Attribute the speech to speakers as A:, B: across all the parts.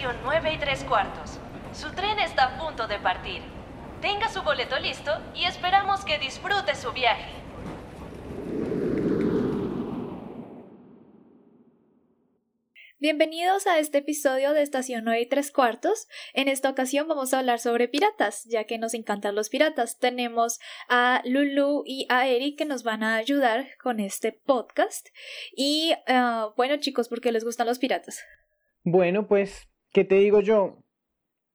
A: estación 9 y 3 cuartos. Su tren está a punto de partir. Tenga su boleto listo y esperamos que disfrute su viaje.
B: Bienvenidos a este episodio de Estación 9 y 3 cuartos. En esta ocasión vamos a hablar sobre piratas, ya que nos encantan los piratas. Tenemos a Lulu y a Eric que nos van a ayudar con este podcast. Y ah, bueno chicos, ¿por qué les gustan los piratas?
C: Bueno, pues, ¿qué te digo yo?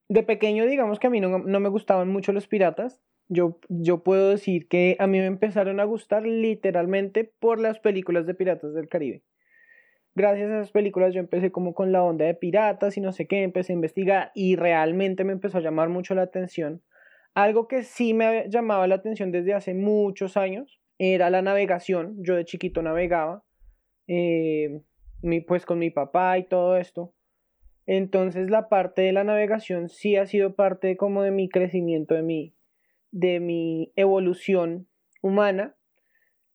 C: De pequeño, digamos que a mí no, no me gustaban mucho los piratas. Yo, yo puedo decir que a mí me empezaron a gustar literalmente por las películas de Piratas del Caribe gracias a esas películas yo empecé como con la onda de piratas y no sé qué, empecé a investigar y realmente me empezó a llamar mucho la atención. Algo que sí me llamaba la atención desde hace muchos años era la navegación. Yo de chiquito navegaba, eh, pues con mi papá y todo esto. Entonces la parte de la navegación sí ha sido parte como de mi crecimiento, de mi, de mi evolución humana.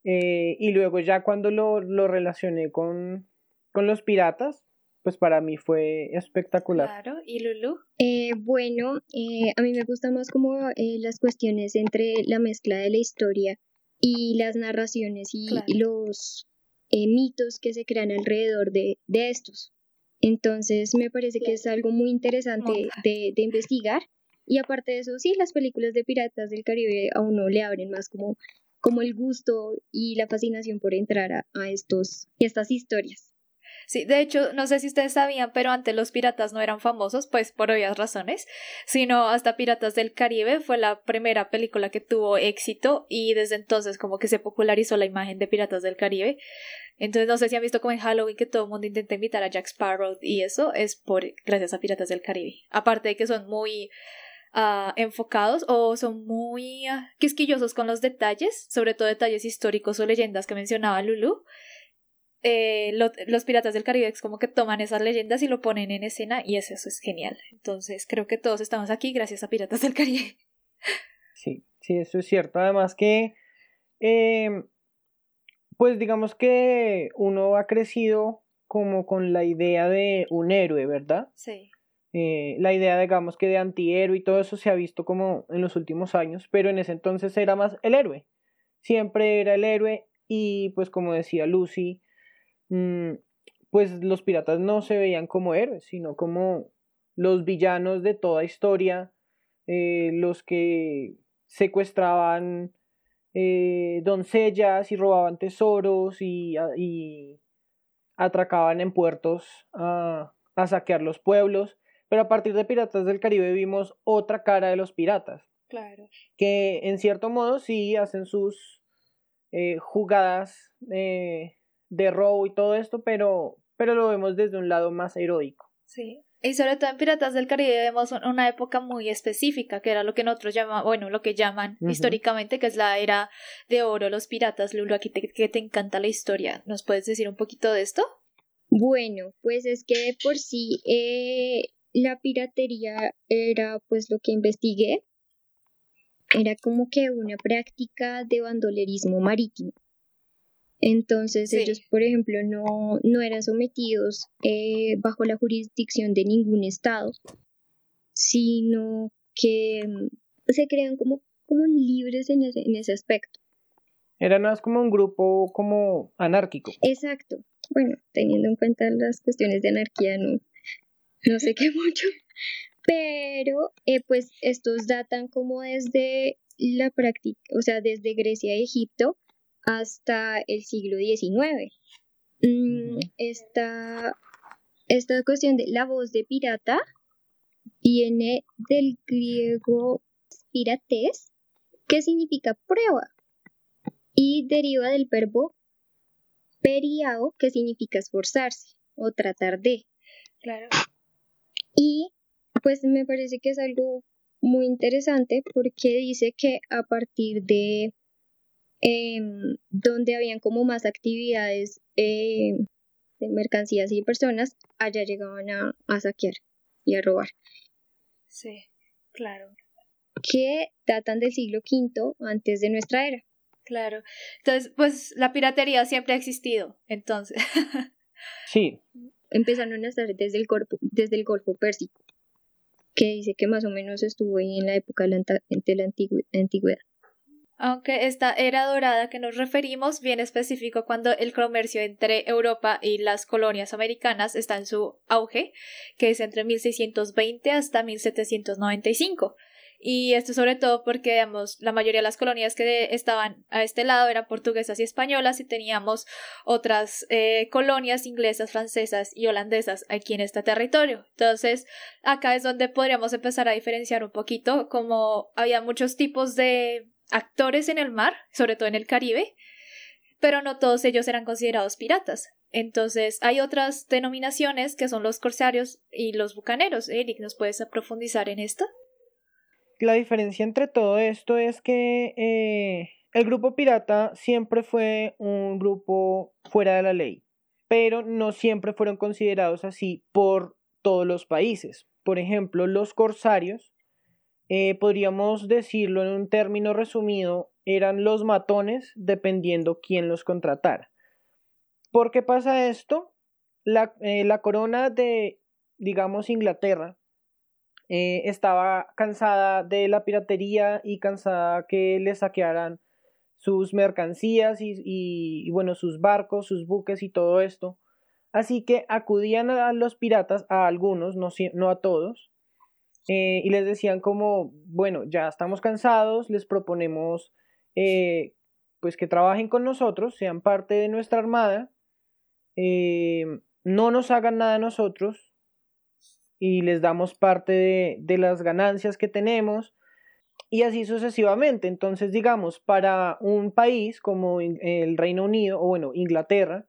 C: Eh, y luego ya cuando lo, lo relacioné con, con los piratas, pues para mí fue espectacular.
B: Claro, ¿y Lulu?
D: Eh, bueno, eh, a mí me gusta más como eh, las cuestiones entre la mezcla de la historia y las narraciones y, los mitos que se crean alrededor de, de, estos. Entonces me parece que es algo muy interesante de, de, investigar. Y aparte de eso, sí, las películas de piratas del Caribe a uno le abren más como, como el gusto y la fascinación por entrar a, a estos, estas historias.
B: Sí, de hecho, no sé si ustedes sabían, pero antes los piratas no eran famosos, pues por obvias razones, sino hasta Piratas del Caribe fue la primera película que tuvo éxito y desde entonces como que se popularizó la imagen de Piratas del Caribe. Entonces no sé si han visto como en Halloween que todo el mundo intenta invitar a Jack Sparrow y eso es por gracias a Piratas del Caribe. Aparte de que son muy uh, enfocados o son muy uh, quisquillosos con los detalles, sobre todo detalles históricos o leyendas que mencionaba Lulu eh, los piratas del Caribe es como que toman esas leyendas y lo ponen en escena y eso, es genial. Entonces creo que todos estamos aquí gracias a Piratas del Caribe.
C: Sí, sí, eso es cierto. Además que, em, pues digamos que uno ha crecido como con la idea de un héroe, ¿verdad?
B: Sí.
C: Eh, la idea, digamos que de antihéroe y todo eso se ha visto como en los últimos años, pero en ese entonces era más el héroe. Siempre era el héroe y pues como decía Lucy, pues los piratas no se veían como héroes, sino como los villanos de toda historia, eh, los que secuestraban eh, doncellas y robaban tesoros y, y atracaban en puertos a, a, saquear los pueblos. Pero a partir de Piratas del Caribe vimos otra cara de los piratas.
B: Claro.
C: Que en cierto modo sí hacen sus eh, jugadas de robo y todo esto, pero, pero lo vemos desde un lado más heroico.
B: Sí. Y sobre todo en Piratas del Caribe vemos una época muy específica, que era lo que nosotros llamamos, bueno, lo que llaman históricamente, que es la era de oro, los piratas. Lulu, aquí te, que te encanta la historia. ¿Nos puedes decir un poquito de esto?
D: Bueno, pues es que por sí eh, la piratería era pues lo que investigué. Era como que una práctica de bandolerismo marítimo. Entonces ellos, por ejemplo, no, no eran sometidos eh, bajo la jurisdicción de ningún estado, sino que mm, se crean como, como libres en ese, en ese aspecto.
C: Era más como un grupo como anárquico.
D: Exacto. Bueno, teniendo en cuenta las cuestiones de anarquía, no, no sé qué mucho. Pero eh, pues estos datan como desde la práctica, o sea, desde Grecia y Egipto, hasta el siglo XIX. Mm, esta, esta cuestión de la voz de pirata viene del griego pirates, que significa prueba, y deriva del verbo periao, que significa esforzarse o tratar de.
B: Claro.
D: Y pues me parece que es algo muy interesante porque dice que a partir de Em, donde habían como más actividades eh, de mercancías y personas, allá llegaban a, saquear y a robar.
B: Sí, claro.
D: Que datan del siglo V antes de nuestra era.
B: Claro. Entonces, pues la piratería siempre ha existido, entonces.
C: sí.
D: empezaron a estar desde el, Golfo, desde el Golfo Pérsico, que dice que más o menos estuvo ahí en la época de la, antigüedad.
B: Aunque esta era dorada que nos referimos bien específico cuando el comercio entre Europa y las colonias americanas está en su auge, que es entre 1620 hasta 1795. Y esto sobre todo porque, digamos, la mayoría de las colonias que estaban a este lado eran portuguesas y españolas y teníamos otras eh, colonias inglesas, francesas y holandesas aquí en este territorio. Entonces, acá es donde podríamos empezar a diferenciar un poquito, como había muchos tipos de actores en el mar, sobre todo en el Caribe, pero no todos ellos eran considerados piratas. Entonces, hay otras denominaciones que son los corsarios y los bucaneros. Eric, ¿nos puedes profundizar en esto?
C: La diferencia entre todo esto es que eh, el grupo pirata siempre fue un grupo fuera de la ley, pero no siempre fueron considerados así por todos los países. Por ejemplo, los corsarios, eh, podríamos decirlo en un término resumido, eran los matones dependiendo quién los contratara. ¿Por qué pasa esto? La, eh, corona de, digamos, Inglaterra eh, estaba cansada de la piratería y cansada que le saquearan sus mercancías y, bueno, sus barcos, sus buques y todo esto. Así que acudían a los piratas, a algunos, no, no a todos, eh, y les decían como, bueno, ya estamos cansados, les proponemos eh, pues que trabajen con nosotros, sean parte de nuestra armada, no nos hagan nada a nosotros, y les damos parte de, las ganancias que tenemos y así sucesivamente. Entonces, digamos, para un país como el Reino Unido o bueno, Inglaterra,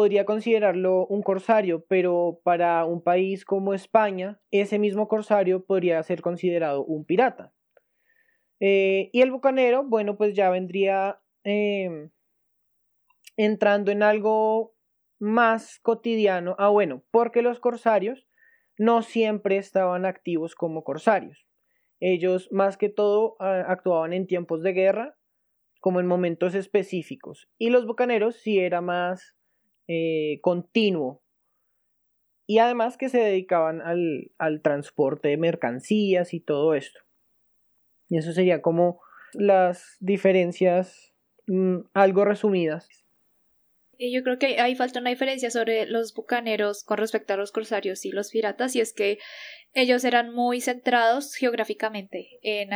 C: podría considerarlo un corsario, pero para un país como España, ese mismo corsario podría ser considerado un pirata. Eh, y el bucanero, bueno, pues ya vendría em, entrando en algo más cotidiano. Ah, bueno, porque los corsarios no siempre estaban activos como corsarios. Ellos más que todo actuaban en tiempos de guerra, como en momentos específicos. Y los bucaneros sí era más eh, continuo. Y además que se dedicaban al, al transporte de mercancías y todo esto. Y eso sería como las diferencias mm, algo resumidas
B: yo creo que ahí falta una diferencia sobre los bucaneros con respecto a los corsarios y los piratas, y es que ellos eran muy centrados geográficamente en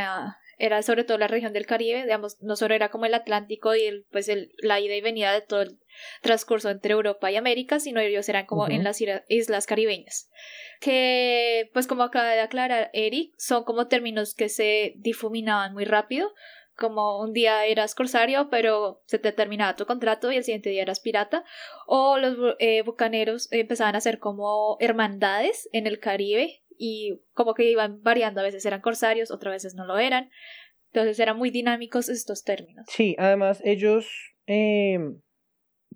B: era sobre todo la región del Caribe, digamos, no solo era como el Atlántico y el, pues el, la ida y venida de todo el transcurso entre Europa y América, sino ellos eran como en las islas caribeñas. Que, pues como acaba de aclarar Eric, son como términos que se difuminaban muy rápido, como un día eras corsario, pero se te terminaba tu contrato y el siguiente día eras pirata, o los eh, bucaneros empezaban a ser como hermandades en el Caribe y como que iban variando, a veces eran corsarios, otras veces no lo eran, entonces eran muy dinámicos estos términos.
C: Sí, además ellos, em,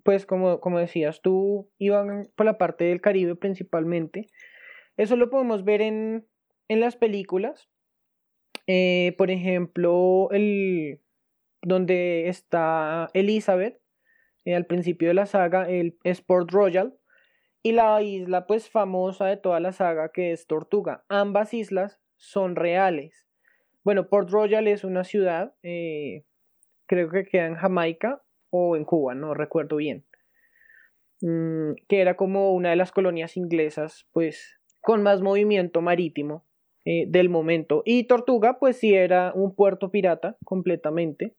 C: pues como, como decías, tú iban por la parte del Caribe principalmente, eso lo podemos ver en, en las películas, eh, por ejemplo, el, donde está Elizabeth, eh, al principio de la saga, el Sport Royal, y la isla pues famosa de toda la saga que es Tortuga. Ambas islas son reales. Bueno, Port Royal es una ciudad, eh, creo que queda en Jamaica o en Cuba, no recuerdo bien, mm, que era como una de las colonias inglesas pues con más movimiento marítimo eh, del momento. Y Tortuga, pues sí era un puerto pirata completamente.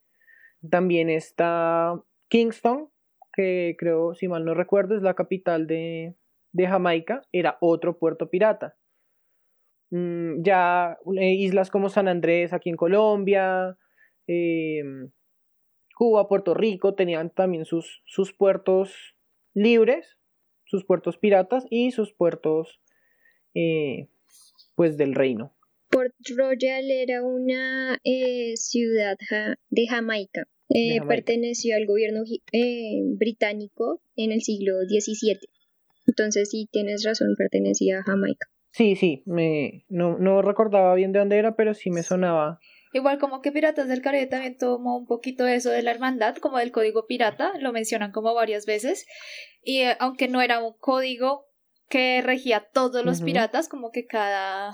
C: También está Kingston, que creo, si mal no recuerdo, es la capital de, Jamaica, era otro puerto pirata. Mm, ya eh, islas como San Andrés aquí en Colombia, em, Cuba, Puerto Rico tenían también sus, sus puertos libres, sus puertos piratas y sus puertos eh, pues del reino.
D: Port Royal era una eh, ciudad de Jamaica. Eh, perteneció al gobierno británico en el siglo XVII. Entonces sí, tienes razón, pertenecía a Jamaica.
C: Sí, sí, me, no, no recordaba bien de dónde era, pero sí me sonaba.
B: Igual como que Piratas del Caribe también tomó un poquito eso de la hermandad, como del código pirata, lo mencionan como varias veces, y aunque no era un código que regía todos los piratas, como que cada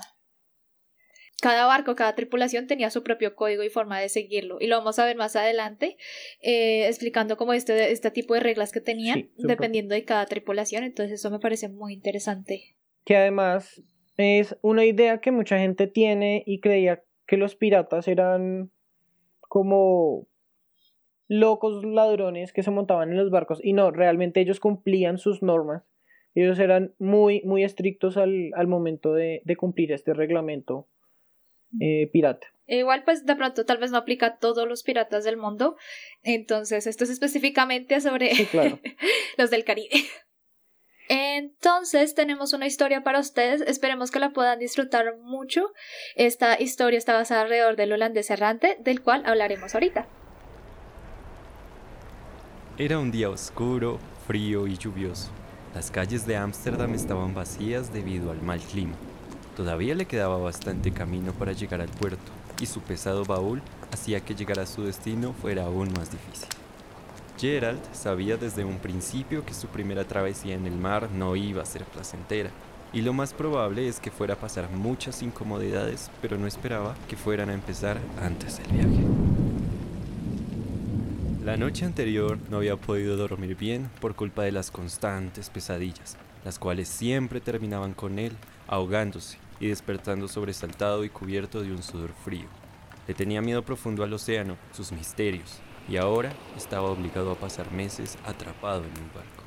B: cada barco, cada tripulación tenía su propio código y forma de seguirlo. Y lo vamos a ver más adelante, eh, explicando como este, este tipo de reglas que tenían,
C: Sí,
B: dependiendo de cada tripulación. Entonces eso me parece muy interesante.
C: que además es una idea que mucha gente tiene y creía que los piratas eran como locos ladrones que se montaban en los barcos y no, realmente ellos cumplían sus normas. Ellos eran muy, muy estrictos al, al momento de, de cumplir este reglamento eh, pirata.
B: Igual, pues de pronto tal vez no aplica a todos los piratas del mundo. Entonces, esto es específicamente sobre
C: Sí, claro.
B: los del Caribe. Entonces, tenemos una historia para ustedes. Esperemos que la puedan disfrutar mucho. Esta historia está basada alrededor del holandés errante, del cual hablaremos ahorita.
E: Era un día oscuro, frío y lluvioso. Las calles de Ámsterdam estaban vacías debido al mal clima. Todavía le quedaba bastante camino para llegar al puerto, y su pesado baúl hacía que llegar a su destino fuera aún más difícil. Gerald sabía desde un principio que su primera travesía en el mar no iba a ser placentera, y lo más probable es que fuera a pasar muchas incomodidades, pero no esperaba que fueran a empezar antes del viaje. La noche anterior no había podido dormir bien por culpa de las constantes pesadillas, las cuales siempre terminaban con él ahogándose y despertando sobresaltado y cubierto de un sudor frío. Le tenía miedo profundo al océano, sus misterios, y ahora estaba obligado a pasar meses atrapado en un barco.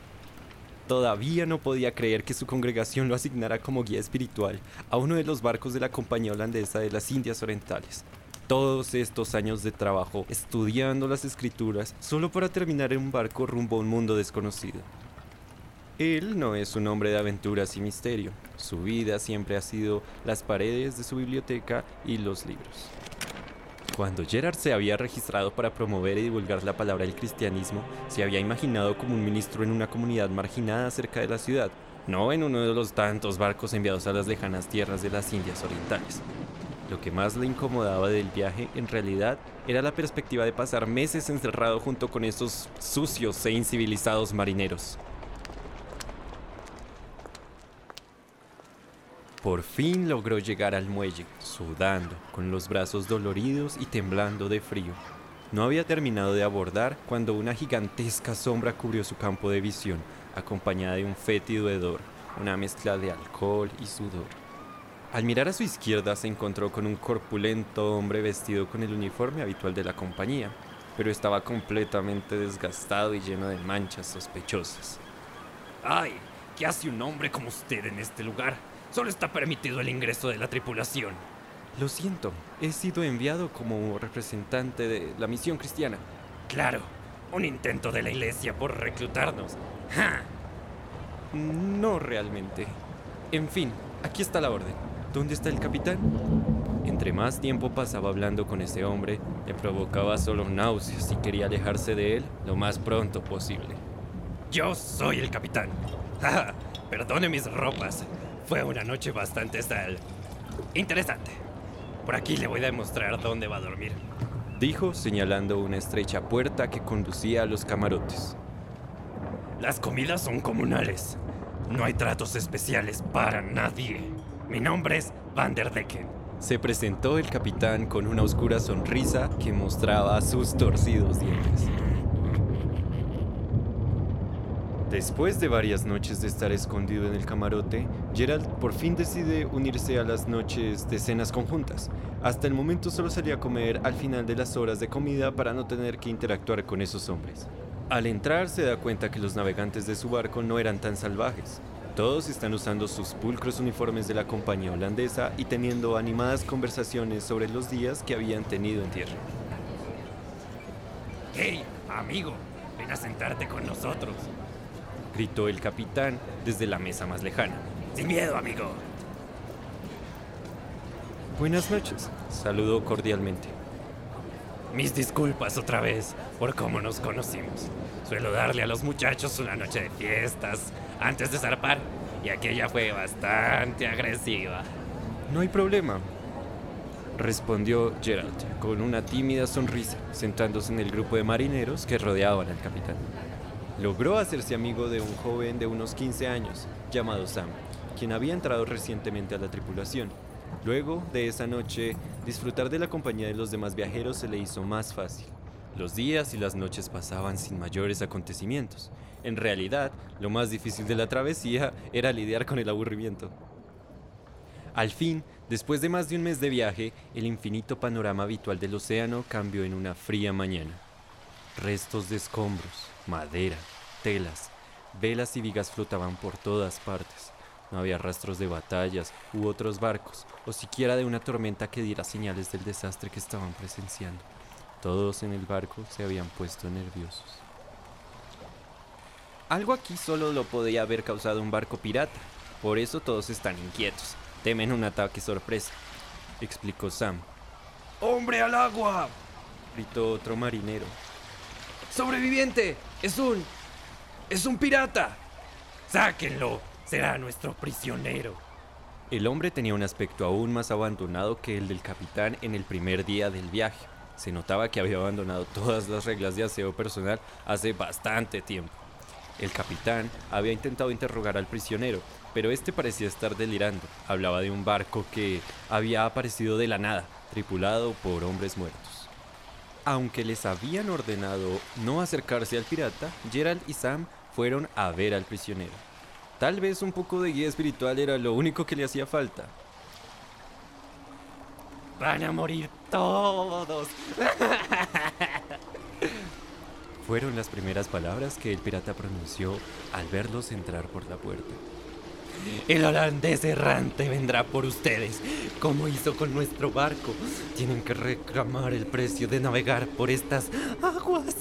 E: Todavía no podía creer que su congregación lo asignara como guía espiritual a uno de los barcos de la Compañía Holandesa de las Indias Orientales. Todos estos años de trabajo estudiando las escrituras solo para terminar en un barco rumbo a un mundo desconocido. Él no es un hombre de aventuras y misterio. Su vida siempre ha sido las paredes de su biblioteca y los libros. Cuando Gerard se había registrado para promover y divulgar la palabra del cristianismo, se había imaginado como un ministro en una comunidad marginada cerca de la ciudad, no en uno de los tantos barcos enviados a las lejanas tierras de las Indias Orientales. Lo que más le incomodaba del viaje, en realidad, era la perspectiva de pasar meses encerrado junto con esos sucios e incivilizados marineros. Por fin logró llegar al muelle, sudando, con los brazos doloridos y temblando de frío. No había terminado de abordar cuando una gigantesca sombra cubrió su campo de visión, acompañada de un fétido hedor, una mezcla de alcohol y sudor. Al mirar a su izquierda se encontró con un corpulento hombre vestido con el uniforme habitual de la compañía, pero estaba completamente desgastado y lleno de manchas sospechosas.
F: ¡Ay! ¿Qué hace un hombre como usted en este lugar? Solo está permitido el ingreso de la tripulación.
E: Lo siento, he sido enviado como representante de la misión cristiana.
F: Claro, un intento de la iglesia por reclutarnos. ¡Ja!
E: No realmente. En fin, aquí está la orden. ¿Dónde está el capitán? Entre más tiempo pasaba hablando con ese hombre, le provocaba solo náuseas y quería alejarse de él lo más pronto posible.
F: Yo soy el capitán. ¡Ja! Perdone mis ropas. Fue una noche bastante sal. Interesante. Por aquí le voy a demostrar dónde va a dormir.
E: Dijo señalando una estrecha puerta que conducía a los camarotes.
F: Las comidas son comunales. No hay tratos especiales para nadie. Mi nombre es Van der Decken.
E: Se presentó el capitán con una oscura sonrisa que mostraba sus torcidos dientes. Después de varias noches de estar escondido en el camarote, Gerald por fin decide unirse a las noches de cenas conjuntas. Hasta el momento solo salía a comer al final de las horas de comida para no tener que interactuar con esos hombres. Al entrar se da cuenta que los navegantes de su barco no eran tan salvajes. Todos están usando sus pulcros uniformes de la compañía holandesa y teniendo animadas conversaciones sobre los días que habían tenido en tierra.
F: ¡Hey, amigo! Ven a sentarte con nosotros.
E: Gritó el capitán desde la mesa más lejana.
F: Sin miedo, amigo.
E: Buenas noches, saludó cordialmente.
F: Mis disculpas otra vez por cómo nos conocimos. Suelo darle a los muchachos una noche de fiestas antes de zarpar y aquella fue bastante agresiva.
E: No hay problema, respondió Gerald con una tímida sonrisa, sentándose en el grupo de marineros que rodeaban al capitán. Logró hacerse amigo de un joven de unos 15 años llamado Sam, quien había entrado recientemente a la tripulación. Luego de esa noche, disfrutar de la compañía de los demás viajeros se le hizo más fácil. Los días y las noches pasaban sin mayores acontecimientos. En realidad, lo más difícil de la travesía era lidiar con el aburrimiento. Al fin, después de más de un mes de viaje, el infinito panorama habitual del océano cambió en una fría mañana. Restos de escombros, madera, telas, velas y vigas flotaban por todas partes. No había rastros de batallas u otros barcos, o siquiera de una tormenta que diera señales del desastre que estaban presenciando. Todos en el barco se habían puesto nerviosos. Algo aquí solo lo podía haber causado un barco pirata, por eso todos están inquietos, temen un ataque sorpresa, explicó Sam.
F: ¡Hombre al agua!
E: Gritó otro marinero.
F: ¡Sobreviviente! ¡Es un... es un pirata! ¡Sáquenlo! Será nuestro prisionero.
E: El hombre tenía un aspecto aún más abandonado que el del capitán en el primer día del viaje. Se notaba que había abandonado todas las reglas de aseo personal hace bastante tiempo. El capitán había intentado interrogar al prisionero, pero este parecía estar delirando. Hablaba de un barco que había aparecido de la nada, tripulado por hombres muertos. Aunque les habían ordenado no acercarse al pirata, Gerald y Sam fueron a ver al prisionero. Tal vez un poco de guía espiritual era lo único que le hacía falta.
F: Van a morir todos.
E: Fueron las primeras palabras que el pirata pronunció al verlos entrar por la puerta.
F: El holandés errante vendrá por ustedes, como hizo con nuestro barco. Tienen que reclamar el precio de navegar por estas aguas.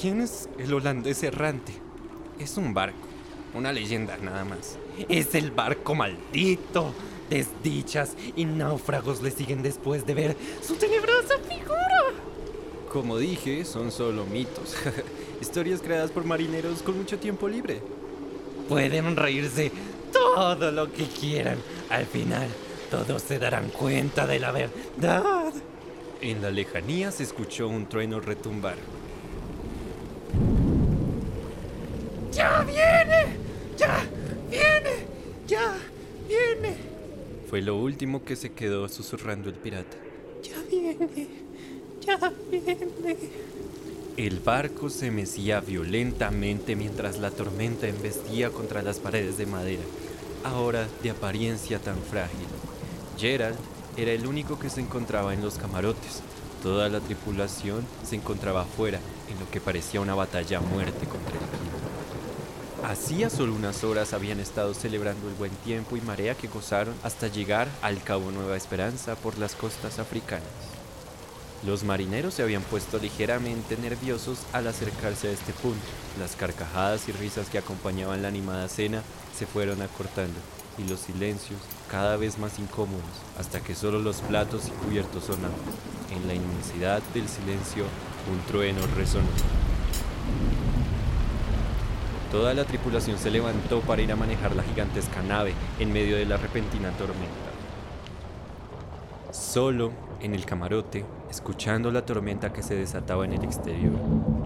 E: ¿Quién es el holandés errante? Es un barco, una leyenda nada más.
F: Es el barco maldito. Desdichas y náufragos le siguen después de ver su tenebrosa figura.
E: Como dije, son solo mitos. Historias creadas por marineros con mucho tiempo libre.
F: Pueden reírse todo lo que quieran. Al final, todos se darán cuenta de la verdad.
E: En la lejanía se escuchó un trueno retumbar.
F: ¡Ya viene! ¡Ya viene! ¡Ya viene!
E: Fue lo último que se quedó susurrando el pirata.
F: ¡Ya viene! ¡Ya viene!
E: El barco se mecía violentamente mientras la tormenta embestía contra las paredes de madera, ahora de apariencia tan frágil. Gerald era el único que se encontraba en los camarotes. Toda la tripulación se encontraba afuera, en lo que parecía una batalla a muerte contra el clima. Hacía solo unas horas habían estado celebrando el buen tiempo y marea que gozaron hasta llegar al Cabo Nueva Esperanza por las costas africanas. Los marineros se habían puesto ligeramente nerviosos al acercarse a este punto. Las carcajadas y risas que acompañaban la animada cena se fueron acortando y los silencios cada vez más incómodos hasta que solo los platos y cubiertos sonaban. En la inmensidad del silencio un trueno resonó. Toda la tripulación se levantó para ir a manejar la gigantesca nave en medio de la repentina tormenta. Solo en el camarote, escuchando la tormenta que se desataba en el exterior,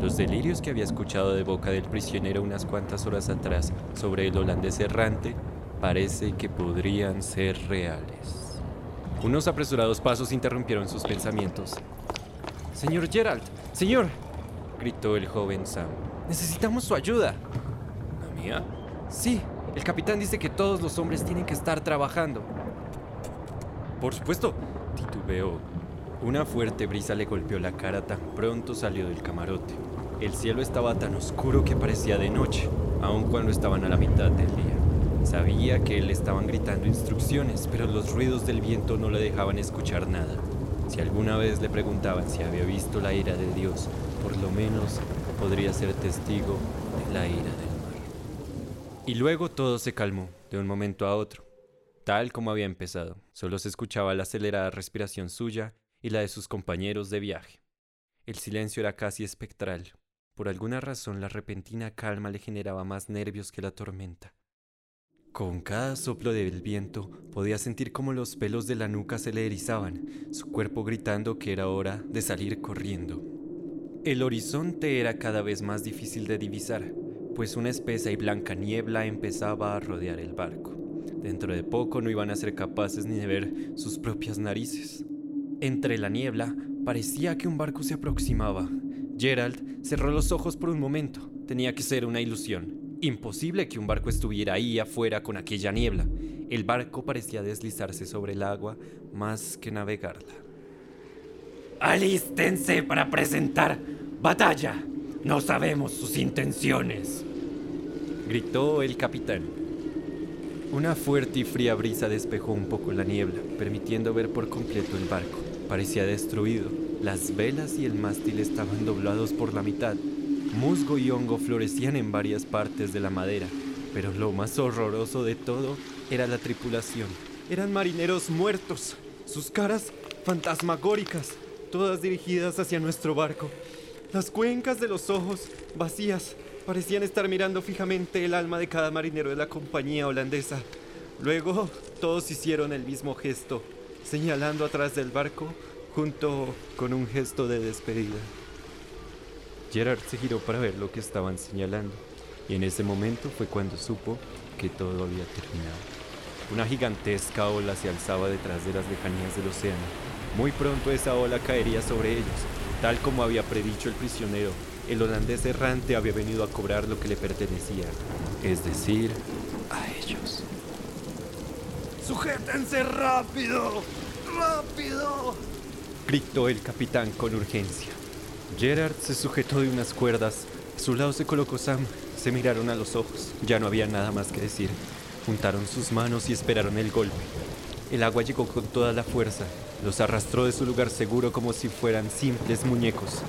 E: los delirios que había escuchado de boca del prisionero unas cuantas horas atrás sobre el holandés errante, parece que podrían ser reales. Unos apresurados pasos interrumpieron sus pensamientos. Señor Gerald, señor, gritó el joven Sam. Necesitamos su ayuda.
F: ¿La mía?
E: Sí, el capitán dice que todos los hombres tienen que estar trabajando.
F: Por supuesto,
E: titubeó. Una fuerte brisa le golpeó la cara tan pronto salió del camarote. El cielo estaba tan oscuro que parecía de noche, aun cuando estaban a la mitad del día. Sabía que le estaban gritando instrucciones, pero los ruidos del viento no le dejaban escuchar nada. Si alguna vez le preguntaban si había visto la ira de Dios, por lo menos podría ser testigo de la ira del mar. Y luego todo se calmó, de un momento a otro, tal como había empezado. Solo se escuchaba la acelerada respiración suya y la de sus compañeros de viaje. El silencio era casi espectral. Por alguna razón la repentina calma le generaba más nervios que la tormenta. Con cada soplo del viento podía sentir como los pelos de la nuca se le erizaban, su cuerpo gritando que era hora de salir corriendo. El horizonte era cada vez más difícil de divisar, pues una espesa y blanca niebla empezaba a rodear el barco. Dentro de poco no iban a ser capaces ni de ver sus propias narices. Entre la niebla parecía que un barco se aproximaba. Gerald cerró los ojos por un momento. Tenía que ser una ilusión. Imposible que un barco estuviera ahí afuera con aquella niebla. El barco parecía deslizarse sobre el agua más que navegarla.
F: ¡Alístense para presentar batalla! No sabemos sus intenciones.
E: Gritó el capitán. Una fuerte y fría brisa despejó un poco la niebla, permitiendo ver por completo el barco. Parecía destruido. Las velas y el mástil estaban doblados por la mitad. Musgo y hongo florecían en varias partes de la madera, pero lo más horroroso de todo era la tripulación. Eran marineros muertos, sus caras fantasmagóricas, todas dirigidas hacia nuestro barco. Las cuencas de los ojos, vacías, parecían estar mirando fijamente el alma de cada marinero de la compañía holandesa. Luego, todos hicieron el mismo gesto, señalando atrás del barco, junto con un gesto de despedida. Gerard se giró para ver lo que estaban señalando, y en ese momento fue cuando supo que todo había terminado. Una gigantesca ola se alzaba detrás de las lejanías del océano. Muy pronto esa ola caería sobre ellos, tal como había predicho el prisionero. El holandés errante había venido a cobrar lo que le pertenecía, es decir, a ellos.
F: ¡Sujétense rápido! ¡Rápido!
E: gritó el capitán con urgencia. Gerard se sujetó de unas cuerdas. A su lado se colocó Sam. Se miraron a los ojos. Ya no había nada más que decir. Juntaron sus manos y esperaron el golpe. El agua llegó con toda la fuerza. Los arrastró de su lugar seguro como si fueran simples muñecos.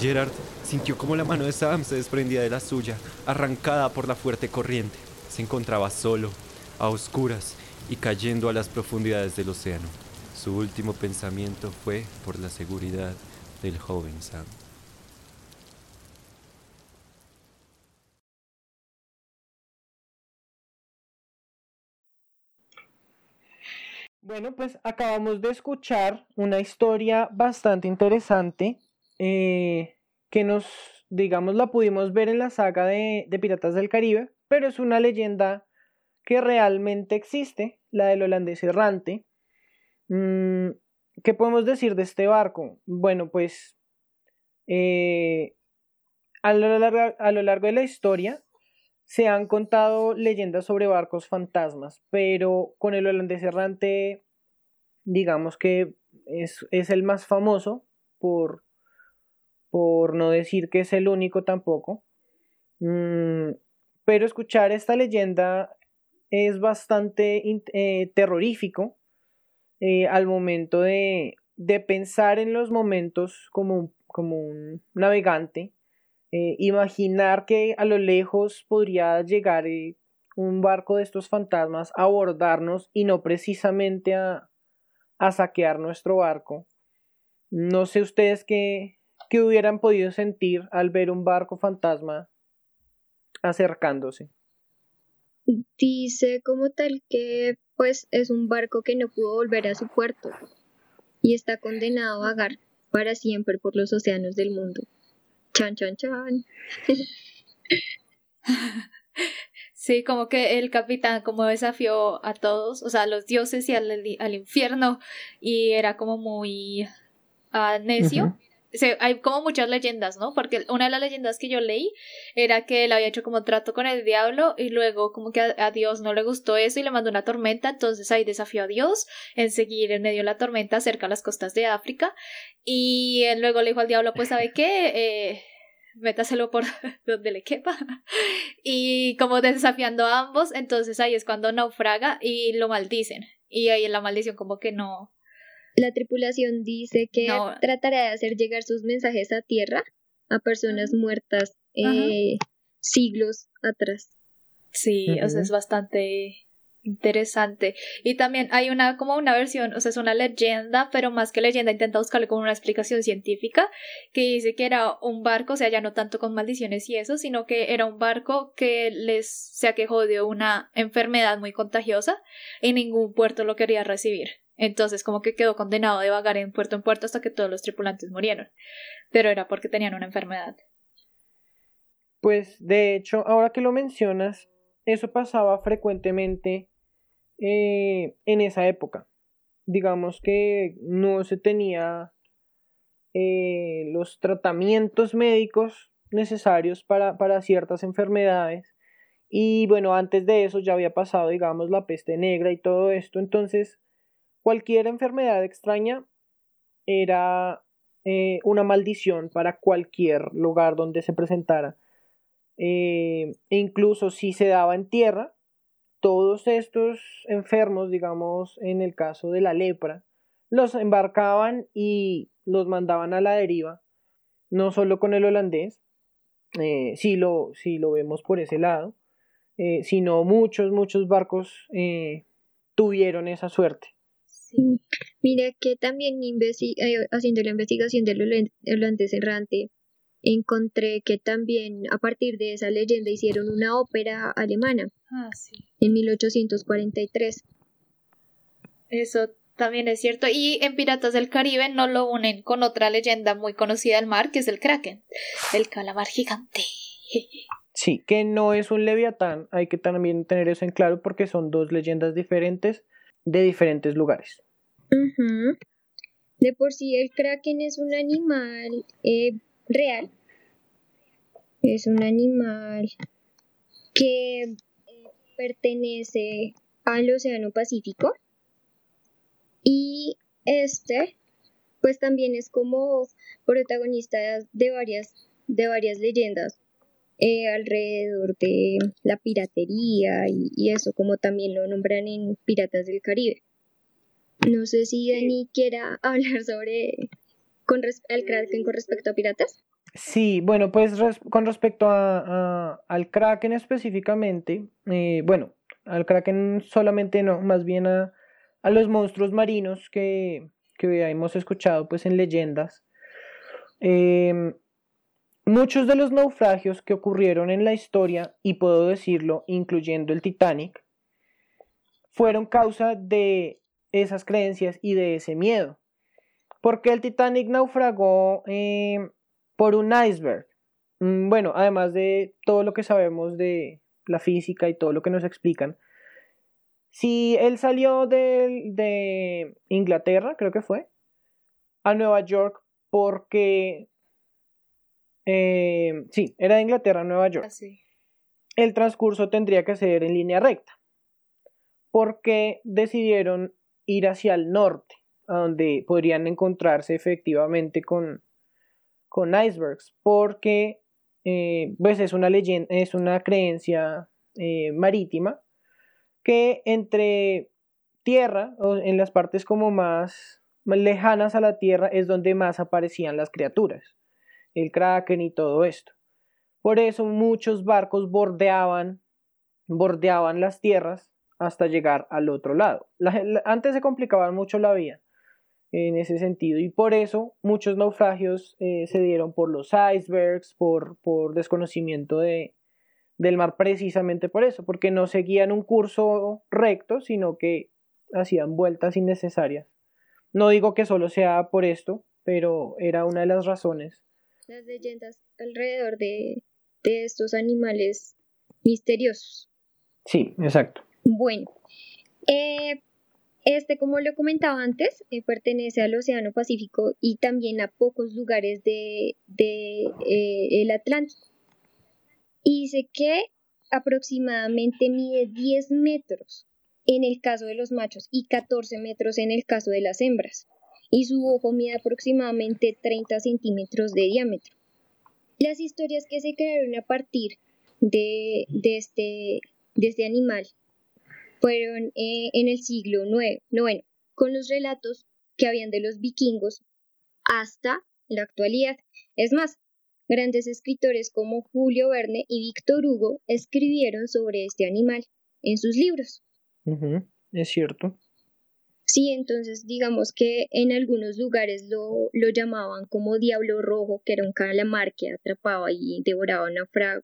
E: Gerard sintió como la mano de Sam se desprendía de la suya, arrancada por la fuerte corriente. Se encontraba solo, a oscuras y cayendo a las profundidades del océano. Su último pensamiento fue por la seguridad del joven Sam.
C: Bueno, pues acabamos de escuchar una historia bastante interesante eh, que nos, digamos, la pudimos ver en la saga de, de Piratas del Caribe, pero es una leyenda que realmente existe, la del holandés errante. Mm, ¿Qué podemos decir de este barco? Bueno, pues eh, a, lo largo, de la historia se han contado leyendas sobre barcos fantasmas, pero con el holandés errante, digamos que es, es el más famoso, por, por no decir que es el único tampoco. Mm, pero escuchar esta leyenda es bastante eh, terrorífico eh, al momento de, de, pensar en los momentos como un, como un navegante, eh, imaginar que a lo lejos podría llegar un barco de estos fantasmas a abordarnos y no precisamente a, a saquear nuestro barco. No sé ustedes qué, qué hubieran podido sentir al ver un barco fantasma acercándose.
D: Dice como tal que pues es un barco que no pudo volver a su puerto y está condenado a vagar para siempre por los océanos del mundo. Chan, chan, chan.
B: Sí, como que el capitán como desafió a todos, o sea, a los dioses y al, al infierno, y era como muy uh, necio hay como muchas leyendas, ¿no? Porque una de las leyendas que yo leí era que él había hecho como trato con el diablo y luego como que a, Dios no le gustó eso y le mandó una tormenta, entonces ahí desafió a Dios en seguir en medio de la tormenta cerca a las costas de África y él luego le dijo al diablo, pues ¿sabe qué? Eh, métaselo por donde le quepa. Y como desafiando a ambos, entonces ahí es cuando naufraga y lo maldicen. Y ahí en la maldición como que no,
D: la tripulación dice que tratará de hacer llegar sus mensajes a tierra a personas muertas eh, siglos atrás.
B: Sí, o sea, es bastante interesante. Y también hay una, como una versión, o sea, es una leyenda, pero más que leyenda, intenta buscarle como una explicación científica, que dice que era un barco, o sea, ya no tanto con maldiciones y eso, sino que era un barco que les se aquejó de una enfermedad muy contagiosa y ningún puerto lo quería recibir. Entonces como que quedó condenado de vagar en puerto en puerto hasta que todos los tripulantes murieron. Pero era porque tenían una enfermedad.
C: Pues de hecho, ahora que lo mencionas, eso pasaba frecuentemente eh, en esa época. Digamos que no se tenía eh, los tratamientos médicos necesarios para, para ciertas enfermedades. Y bueno, antes de eso ya había pasado, digamos, la peste negra y todo esto. Entonces, cualquier enfermedad extraña era eh, una maldición para cualquier lugar donde se presentara. Eh, e incluso si se daba en tierra, todos estos enfermos, digamos, en el caso de la lepra, los embarcaban y los mandaban a la deriva, no solo con el holandés, eh, si, lo, si lo vemos por ese lado, sino muchos, muchos barcos tuvieron esa suerte.
D: Sí. Mira que también haciendo la investigación del holandés errante, encontré que también a partir de esa leyenda hicieron una ópera alemana
B: ah, sí.
D: en 1843.
B: Eso también es cierto. Y en Piratas del Caribe no lo unen con otra leyenda muy conocida del mar, que es el Kraken, el calamar gigante.
C: Sí, que no es un leviatán, hay que también tener eso en claro porque son dos leyendas diferentes de diferentes lugares.
D: De por sí el kraken es un animal eh, real, es un animal que eh, pertenece al Océano Pacífico. Y este, pues también es como protagonista de varias, de varias leyendas eh, alrededor de la piratería y, eso, como también lo nombran en Piratas del Caribe. No sé si Dani quiera hablar sobre con el Kraken con respecto a piratas.
C: Sí, bueno, pues con respecto a, al Kraken específicamente, eh, bueno, al Kraken solamente no, más bien a, a los monstruos marinos que, hemos escuchado pues en leyendas. Em, muchos de los naufragios que ocurrieron en la historia, y puedo decirlo, incluyendo el Titanic, fueron causa de esas creencias y de ese miedo. Porque el Titanic naufragó em, por un iceberg. Mm, bueno, además de todo lo que sabemos de la física y todo lo que nos explican, si él salió de, Inglaterra, creo que fue, a Nueva York porque... Eh, sí, era de Inglaterra a Nueva York.
B: Ah,
C: el transcurso tendría que ser en línea recta. Porque decidieron ir hacia el norte, a donde podrían encontrarse efectivamente con, con icebergs, porque eh, pues es una leyenda, es una creencia eh, marítima que entre tierra, o en las partes como más, lejanas a la tierra, es donde más aparecían las criaturas, el kraken y todo esto. Por eso muchos barcos bordeaban, bordeaban las tierras hasta llegar al otro lado. antes se complicaba mucho la vida en ese sentido y por eso muchos naufragios eh, se dieron por los icebergs, por, por desconocimiento de, del mar precisamente por eso, porque no seguían un curso recto, sino que hacían vueltas innecesarias. No digo que solo sea por esto, pero era una de las razones.
D: Las leyendas alrededor de, estos animales misteriosos.
C: Sí, exacto.
D: Bueno, eh, este, como lo comentaba antes, eh, pertenece al Océano Pacífico y también a pocos lugares de, eh, el Atlántico y dice que aproximadamente mide 10 metros en el caso de los machos y 14 metros en el caso de las hembras, y su ojo mide aproximadamente 30 centímetros de diámetro. Las historias que se crearon a partir de, este, este, animal fueron eh, en el siglo IX, con los relatos que habían de los vikingos hasta la actualidad. Es más, Grandes escritores como Julio Verne y Víctor Hugo escribieron sobre este animal en sus libros.
C: Es cierto.
D: Sí, entonces digamos que en algunos lugares lo, lo, llamaban como diablo rojo, que era un calamar que atrapaba y devoraba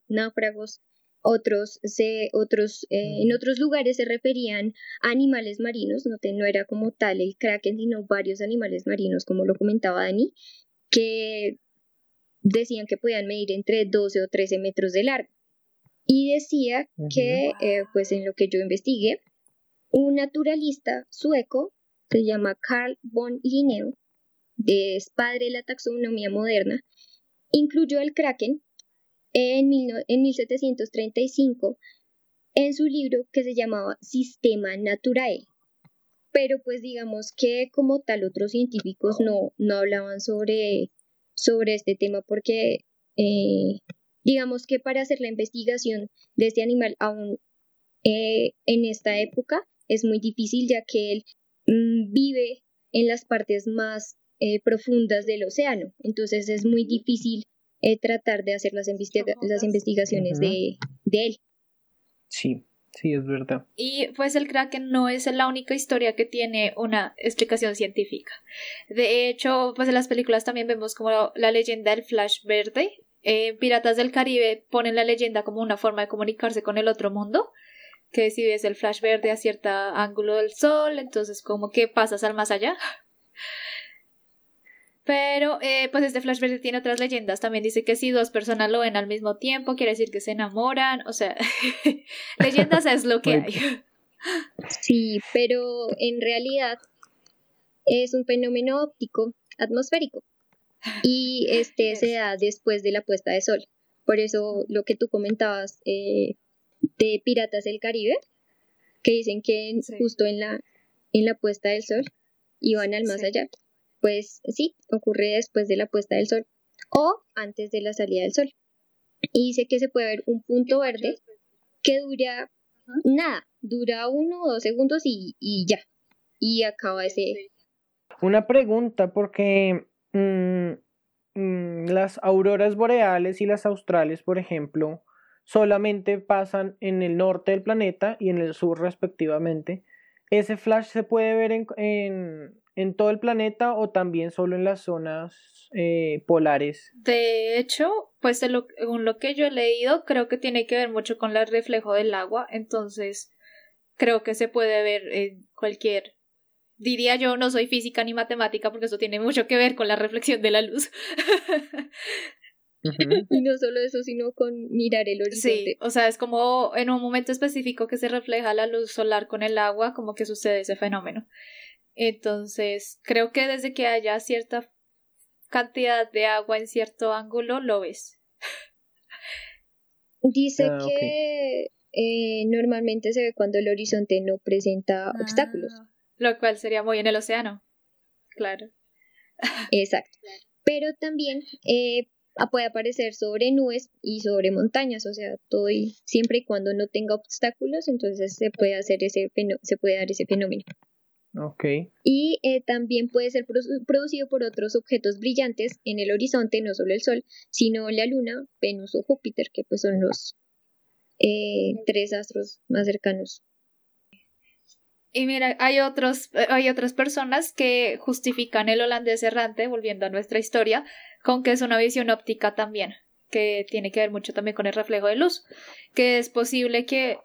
D: náufragos. Otros, se, otros eh, en otros lugares se referían a animales marinos, no, no era como tal el kraken, sino varios animales marinos, como lo comentaba Dani, que decían que podían medir entre 12 o 13 metros de largo. Y decía que, eh, pues en lo que yo investigué, un naturalista sueco, se llama Carl von Linneo, es padre de la taxonomía moderna, incluyó el kraken en, en 1735 en su libro que se llamaba Sistema Naturae. Pero pues digamos que como tal otros científicos no, no hablaban sobre, sobre este tema porque eh, digamos que para hacer la investigación de este animal aún eh, en esta época es muy difícil ya que mm, vive en las partes más eh, profundas del océano. Entonces es muy difícil eh, tratar de hacer las, las investigaciones de, de él.
C: Sí, sí, es verdad.
B: Y pues el Kraken no es la única historia que tiene una explicación científica. De hecho, pues en las películas también vemos como la leyenda del Flash Verde. Eh, Piratas del Caribe ponen la leyenda como una forma de comunicarse con el otro mundo que si ves el flash verde a cierto ángulo del sol, entonces como que pasas al más allá. Pero, eh, pues este Flash Verde tiene otras leyendas. También dice que si dos personas lo ven al mismo tiempo, quiere decir que se enamoran. O sea, leyendas es lo que hay.
D: Sí, pero en realidad es un fenómeno óptico atmosférico. Y este se da después de la puesta de sol. Por eso lo que tú comentabas eh, de Piratas del Caribe, que dicen que justo en la, en la puesta del sol iban al más allá pues sí, ocurre después de la puesta del sol o antes de la salida del sol. Y dice que se puede ver un punto verde que dura nada, dura uno o dos segundos y, ya. Y acaba ese.
C: Una pregunta, porque mm, mm, las auroras boreales y las australes, por ejemplo, solamente pasan en el norte del planeta y en el sur respectivamente. ¿Ese flash se puede ver en, en todo el planeta o también solo en las zonas eh, polares?
B: De hecho, pues según lo que yo he leído, creo que tiene que ver mucho con el reflejo del agua, entonces creo que se puede ver en cualquier diría yo, no soy física ni matemática porque eso tiene mucho que ver con la reflexión de la luz.
D: y no solo eso, sino con mirar el horizonte.
B: Sí, o sea, es como en un momento específico que se refleja la luz solar con el agua, como que sucede ese fenómeno. Entonces, creo que desde que haya cierta cantidad de agua en cierto ángulo, lo ves.
D: Dice ah, que eh, normalmente se ve cuando el horizonte no presenta ah, obstáculos.
B: Lo cual sería muy en el océano. Claro.
D: Exacto. Pero también eh, puede aparecer sobre nubes y sobre montañas, o sea, todo y, siempre y cuando no tenga obstáculos, entonces se puede hacer ese se puede dar ese fenómeno. Y eh, también puede ser producido por otros objetos brillantes en el horizonte, no solo el Sol, sino la Luna, Venus o Júpiter, que pues son los eh, tres astros más cercanos.
B: Y mira, hay otros, hay otras personas que justifican el holandés errante, volviendo a nuestra historia, con que es una visión óptica también, que tiene que ver mucho también con el reflejo de luz, que es posible que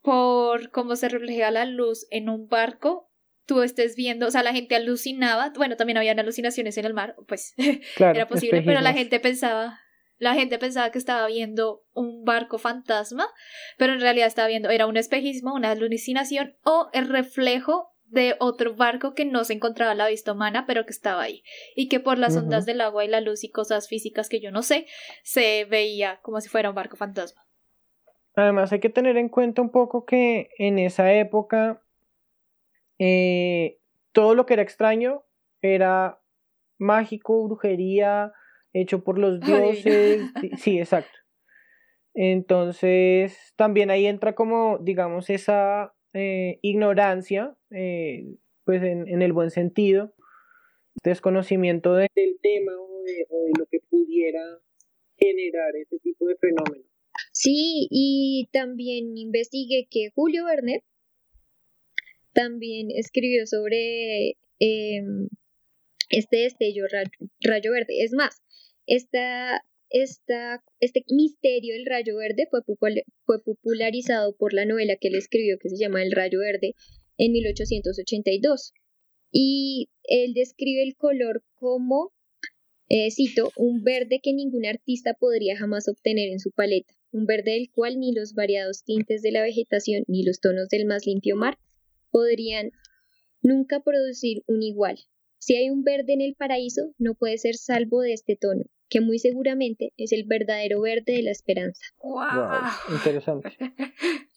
B: por cómo se refleja la luz en un barco, tú estés viendo, o sea, la gente alucinaba, bueno, también habían alucinaciones en el mar, pues era posible, pero la gente pensaba, la gente pensaba que estaba viendo un barco fantasma, pero en realidad estaba viendo, era un espejismo, una alucinación o el reflejo de otro barco que no se encontraba a la vista humana, pero que estaba ahí, y que por las ondas del agua y la luz y cosas físicas que yo no sé, se veía como si fuera un barco fantasma.
C: Además hay que tener en cuenta un poco que en esa época eh, todo lo que era extraño era mágico, brujería, hecho por los dioses. sí, exacto. Entonces, también ahí entra como, digamos, esa eh, ignorancia, eh, pues en, el buen sentido, desconocimiento del tema o de, lo que pudiera generar ese tipo de fenómeno.
D: Sí, y también investigué que Julio Verne también escribió sobre em, este destello rayo, verde. Es más, esta, este misterio del rayo verde fue, fue popularizado por la novela que él escribió que se llama El rayo verde en 1882. Y él describe el color como, eh, cito, un verde que ningún artista podría jamás obtener en su paleta, un verde del cual ni los variados tintes de la vegetación ni los tonos del más limpio mar podrían nunca producir un igual. Si hay un verde en el paraíso, no puede ser salvo de este tono, que muy seguramente es el verdadero verde de la esperanza.
C: Wow, interesante.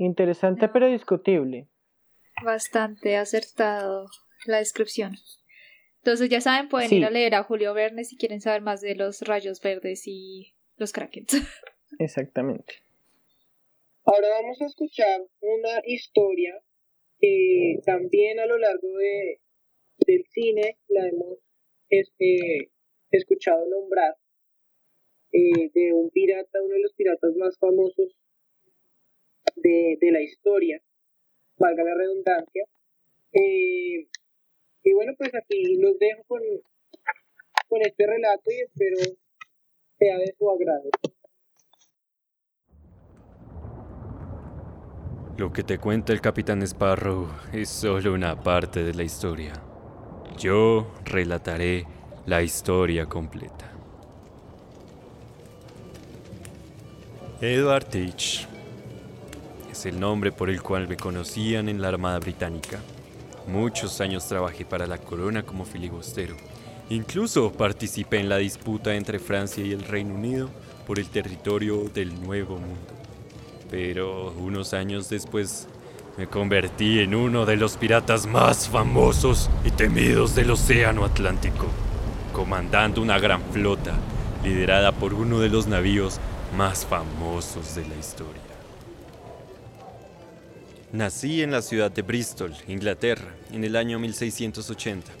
C: Interesante pero discutible.
B: Bastante acertado la descripción. Entonces ya saben, pueden ir a leer a Julio Verne si quieren saber más de los rayos verdes y los krakens.
C: Exactamente. Ahora vamos a escuchar una historia que también a lo largo de, del cine la hemos este, escuchado nombrar eh, de un pirata, uno de los piratas más famosos de, de la historia, valga la redundancia. Eh, y bueno, pues aquí los dejo con, con este relato y espero sea de su agrado.
E: Lo que te cuenta el capitán Sparrow es solo una parte de la historia. Yo relataré la historia completa. Edward Teach es el nombre por el cual me conocían en la Armada Británica. Muchos años trabajé para la corona como filibustero. Incluso participé en la disputa entre Francia y el Reino Unido por el territorio del Nuevo Mundo. Pero unos años después me convertí en uno de los piratas más famosos y temidos del Océano Atlántico, comandando una gran flota liderada por uno de los navíos más famosos de la historia. Nací en la ciudad de Bristol, Inglaterra, en el año 1680.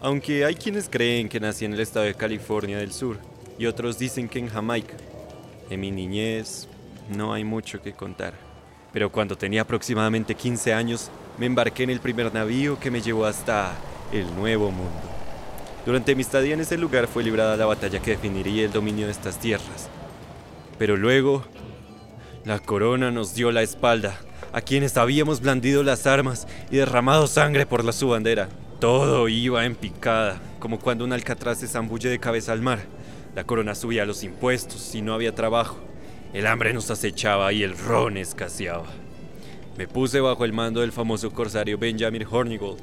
E: Aunque hay quienes creen que nací en el estado de California del Sur y otros dicen que en Jamaica. En mi niñez no hay mucho que contar. Pero cuando tenía aproximadamente 15 años, me embarqué en el primer navío que me llevó hasta el Nuevo Mundo. Durante mi estadía en ese lugar fue librada la batalla que definiría el dominio de estas tierras. Pero luego, la corona nos dio la espalda a quienes habíamos blandido las armas y derramado sangre por la su bandera. Todo iba en picada, como cuando un alcatraz se zambulle de cabeza al mar. La corona subía los impuestos y no había trabajo. El hambre nos acechaba y el ron escaseaba. Me puse bajo el mando del famoso corsario Benjamin Hornigold.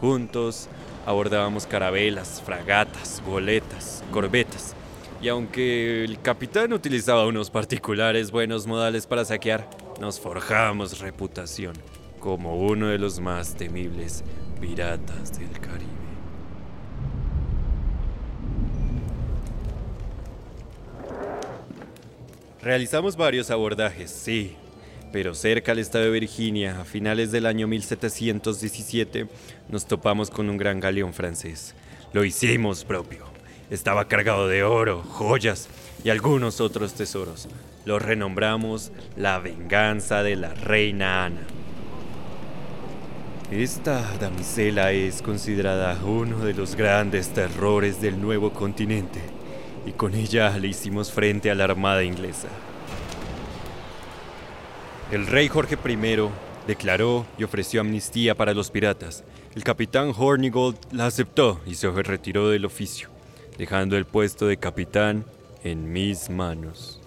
E: Juntos abordábamos carabelas, fragatas, goletas, corbetas. Y aunque el capitán utilizaba unos particulares buenos modales para saquear, nos forjamos reputación como uno de los más temibles piratas del Caribe. Realizamos varios abordajes, sí, pero cerca al estado de Virginia, a finales del año 1717, nos topamos con un gran galeón francés. Lo hicimos propio. Estaba cargado de oro, joyas y algunos otros tesoros. Lo renombramos La venganza de la reina Ana. Esta damisela es considerada uno de los grandes terrores del nuevo continente y con ella le hicimos frente a la armada inglesa. El rey Jorge I declaró y ofreció amnistía para los piratas. El capitán Hornigold la aceptó y se retiró del oficio, dejando el puesto de capitán en mis manos.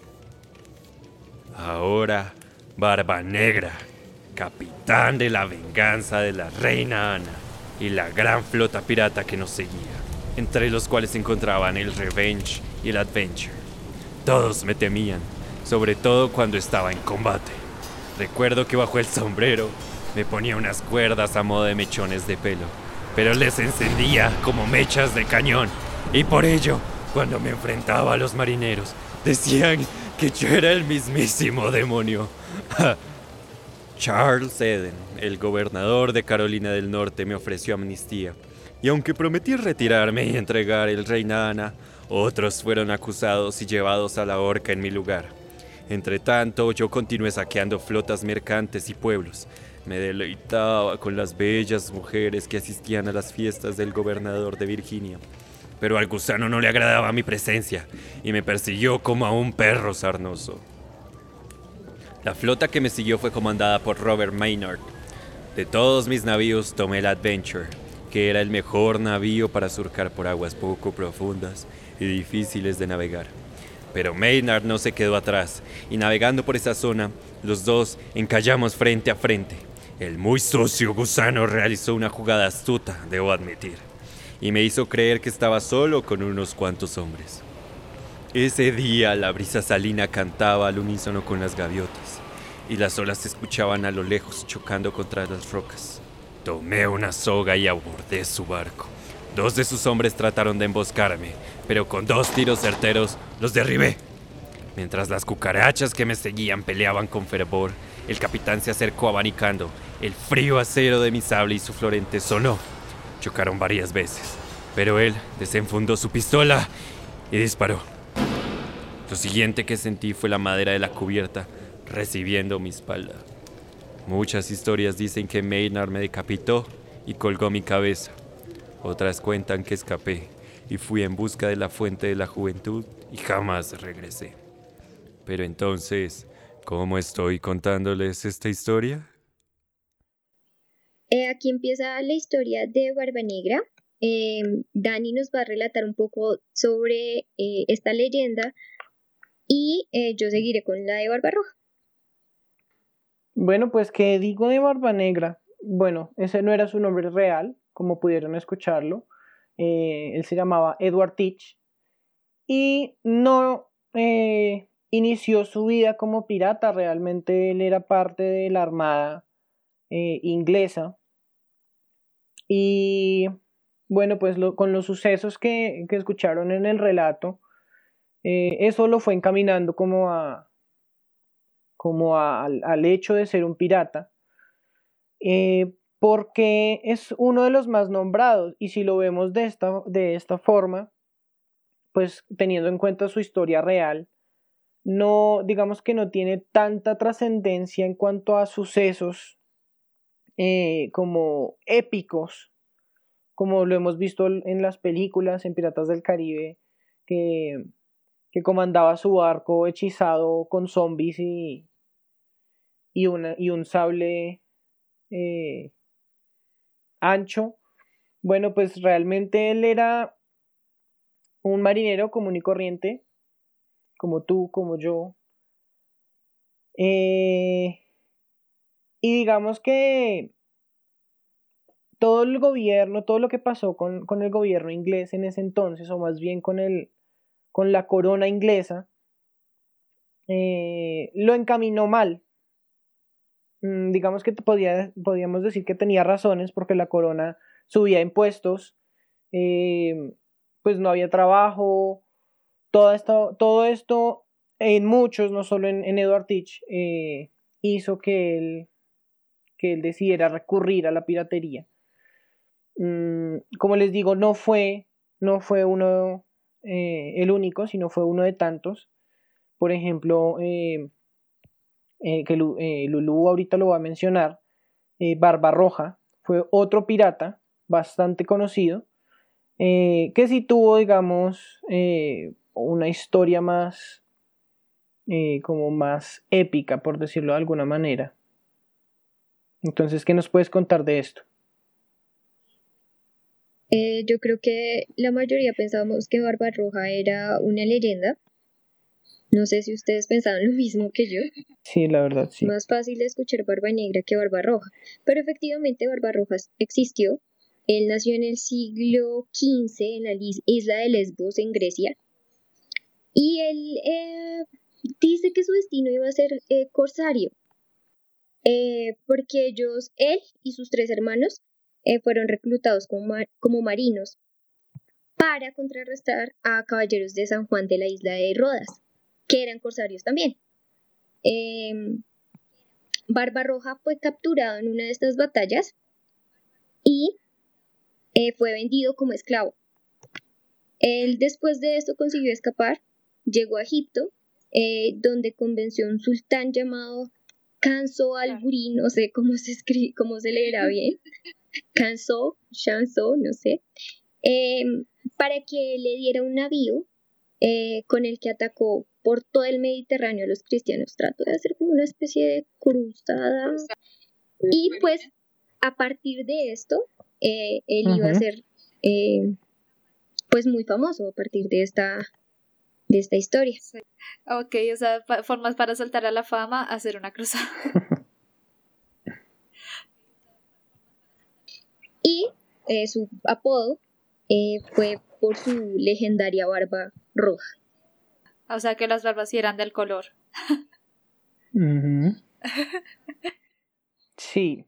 E: Ahora, Barba Negra, capitán de la venganza de la reina Ana y la gran flota pirata que nos seguía, entre los cuales se encontraban el Revenge y el Adventure. Todos me temían, sobre todo cuando estaba en combate. Recuerdo que bajo el sombrero me ponía unas cuerdas a modo de mechones de pelo, pero les encendía como mechas de cañón, y por ello, cuando me enfrentaba a los marineros, decían que yo era el mismísimo demonio. Charles Eden, el gobernador de Carolina del Norte, me ofreció amnistía. Y aunque prometí retirarme y entregar el reina Ana, otros fueron acusados y llevados a la horca en mi lugar. Entre tanto, yo continué saqueando flotas mercantes y pueblos. Me deleitaba con las bellas mujeres que asistían a las fiestas del gobernador de Virginia. pero al gusano no le agradaba mi presencia y me persiguió como a un perro sarnoso. La flota que me siguió fue comandada por Robert Maynard. De todos mis navíos tomé el Adventure, que era el mejor navío para surcar por aguas poco profundas y difíciles de navegar. Pero Maynard no se quedó atrás, y navegando por esa zona, los dos encallamos frente a frente. El muy sucio gusano realizó una jugada astuta, debo admitir, y me hizo creer que estaba solo con unos cuantos hombres. Ese día la brisa salina cantaba al unísono con las gaviotas, y las olas se escuchaban a lo lejos chocando contra las rocas. Tomé una soga y abordé su barco. Dos de sus hombres trataron de emboscarme, pero con dos tiros certeros los derribé. Mientras las cucarachas que me seguían peleaban con fervor, el capitán se acercó abanicando. El frío acero de mi sable y su florente sonó. Chocaron varias veces, pero él desenfundó su pistola y disparó. Lo siguiente que sentí fue la madera de la cubierta recibiendo mi espalda. Muchas historias dicen que Maynard me decapitó y colgó mi cabeza. Otras cuentan que escapé y fui en busca de la fuente de la juventud y jamás regresé. Pero entonces, ¿cómo estoy contándoles esta historia?
D: Eh, aquí empieza la historia de Barba Negra. Em, Dani nos va a relatar un poco sobre eh, esta leyenda y eh, yo seguiré con la de Barba Roja.
C: Bueno, pues, ¿qué digo de Barba Negra? Bueno, ese no era su nombre real, como pudieron escucharlo. Eh, él se llamaba Edward Teach y no eh, inició su vida como pirata, realmente él era parte de la armada eh, inglesa. Y bueno, pues con los sucesos que, escucharon en el relato, eso lo fue encaminando como a al, hecho de ser un pirata porque es uno de los más nombrados y si lo vemos de esta, de esta forma, pues teniendo en cuenta su historia real, no, digamos que no tiene tanta trascendencia en cuanto a sucesos eh, como épicos, como lo hemos visto en las películas, en Piratas del Caribe, que, que comandaba su barco hechizado con zombies y, y, una, y un sable eh, ancho. Bueno, pues realmente él era un marinero común y corriente, como tú, como yo. Eh, y digamos que todo el gobierno, todo lo que pasó con, con, el gobierno inglés en ese entonces, o más bien con, el, con la corona inglesa, eh, lo encaminó mal. Mm, digamos que podía, podíamos decir que tenía razones porque la corona subía impuestos, eh, pues no había trabajo, todo esto, todo esto en muchos, no solo en, Edward Teach, eh, hizo que él, que él decidiera recurrir a la piratería. Mm, como les digo, no fue, no fue uno eh, el único, sino fue uno de tantos. Por ejemplo, que eh, Lulú ahorita lo va a mencionar, eh, Barbarroja, fue otro pirata bastante conocido, que sí tuvo, digamos, una historia más, como más épica, por decirlo de alguna manera. Entonces, ¿qué nos puedes contar de esto?
D: yo creo que la mayoría pensábamos que Barbarroja era una leyenda, no sé si ustedes pensaban lo mismo que yo.
C: Sí, la verdad, sí.
D: Más fácil escuchar Barba Negra que Barba Roja. Pero efectivamente Barba Roja existió. Él nació en el siglo XV en la isla de Lesbos, en Grecia. Y él eh, dice que su destino iba a ser eh, corsario. Eh, porque ellos, él y sus tres hermanos, fueron reclutados como, como marinos para contrarrestar a caballeros de San Juan de la isla de Rodas que eran corsarios también. Eh, Barbarroja fue capturado en una de estas batallas y eh, fue vendido como esclavo. Él después de esto consiguió escapar, llegó a Egipto, eh, donde convenció a un sultán llamado Canso al no sé cómo se escribe, cómo se leerá bien, Canso, Shanso, no sé, em, para que le diera un navío eh, con el que atacó por todo el Mediterráneo a los cristianos. Trató de hacer como una especie de cruzada. Y pues a partir de esto, eh, él iba a ser eh, pues muy famoso a partir de esta, de esta historia.
B: Ok, o sea, formas para saltar a la fama, hacer una cruzada.
D: y su apodo fue por su legendaria barba roja.
B: O sea que las barbas sí eran del color.
C: sí.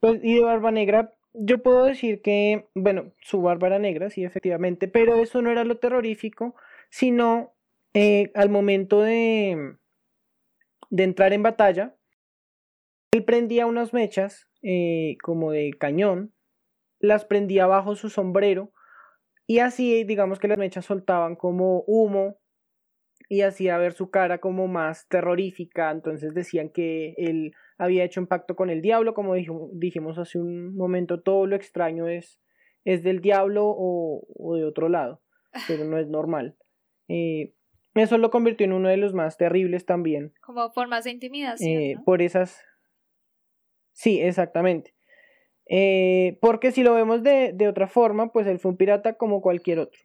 C: Pues, y de barba negra, yo puedo decir que, bueno, su barba era negra, sí, efectivamente, pero eso no era lo terrorífico, sino eh, al momento de, de entrar en batalla, él prendía unas mechas eh, como de cañón, las prendía bajo su sombrero y así, digamos que las mechas soltaban como humo y hacía ver su cara como más terrorífica. Entonces decían que él había hecho un pacto con el diablo, como dijimos hace un momento, todo lo extraño es, es del diablo o, de otro lado, pero no es normal. Eh, eso lo convirtió en uno de los más terribles también.
B: Como formas de intimidación.
C: Eh, por esas. Sí, exactamente. Eh, porque si lo vemos de, de, otra forma, pues él fue un pirata como cualquier otro.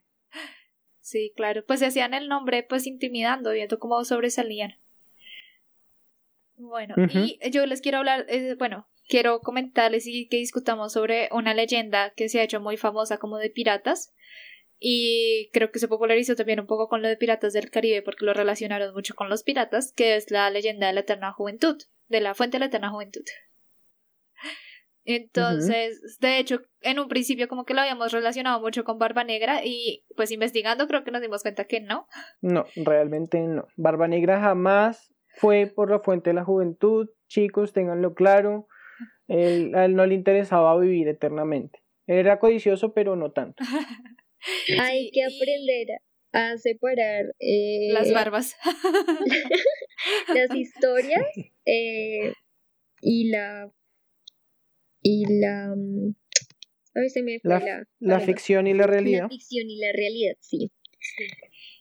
B: Sí, claro, pues se hacían el nombre pues intimidando, viendo cómo sobresalían. Bueno, y yo les quiero hablar, eh, bueno, quiero comentarles y que discutamos sobre una leyenda que se ha hecho muy famosa como de piratas. Y creo que se popularizó también un poco con lo de Piratas del Caribe porque lo relacionaron mucho con los piratas, que es la leyenda de la eterna juventud, de la fuente de la eterna juventud. Entonces, de hecho, en un principio como que lo habíamos relacionado mucho con Barba Negra y pues investigando creo que nos dimos cuenta que no.
C: No, realmente no. Barba Negra jamás fue por la fuente de la juventud, chicos, ténganlo claro. Él, a él no le interesaba vivir eternamente. era codicioso, pero no tanto.
D: Hay que aprender a separar eh,
B: las barbas,
D: las historias eh, y la y la... Mm,
C: la, ficción y la realidad.
D: La ficción y la realidad, sí.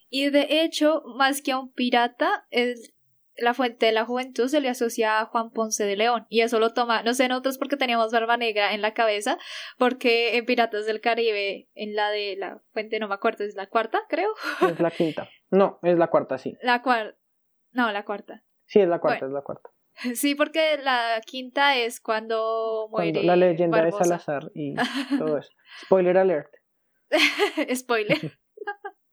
B: Y de hecho, más que a un pirata, es la fuente de la juventud se le asocia a Juan Ponce de León y eso lo toma, no sé nosotros porque teníamos barba negra en la cabeza, porque en Piratas del Caribe, en la de la fuente, no me acuerdo, es la cuarta, creo.
C: Es la quinta. No, es la cuarta, sí.
B: La cuarta. No, la cuarta.
C: Sí, es la cuarta, es la cuarta.
B: Sí, porque la quinta es cuando muere.
C: la leyenda de Salazar y todo eso. Spoiler alert.
B: Spoiler.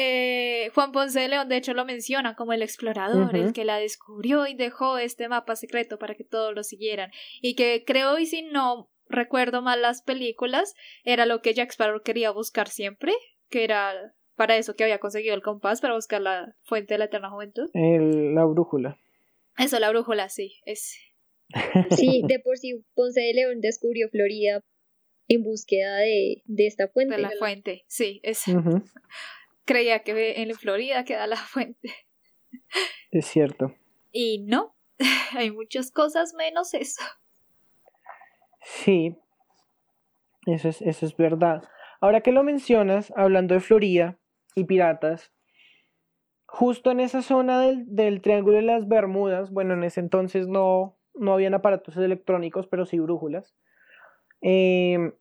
B: Eh, Juan Ponce de León, de hecho, lo menciona como el explorador, el que la descubrió y dejó este mapa secreto para que todos lo siguieran. Y que creo, y si no recuerdo mal las películas, era lo que Jack Sparrow quería buscar siempre, que era para eso que había conseguido el compás, para buscar la fuente de la eterna juventud.
C: la brújula.
B: Eso, la brújula, sí, es.
D: Sí, de por sí Ponce de León descubrió Florida en búsqueda de, de esta fuente.
B: De la fuente, sí, es. Creía que en Florida queda la fuente.
C: Es cierto.
B: Y no, hay muchas cosas menos eso.
C: Sí, eso es, eso es verdad. Ahora que lo mencionas, hablando de Florida y piratas, justo en esa zona del, Triángulo de las Bermudas, bueno, en ese entonces no, no habían aparatos electrónicos, pero sí brújulas. Em,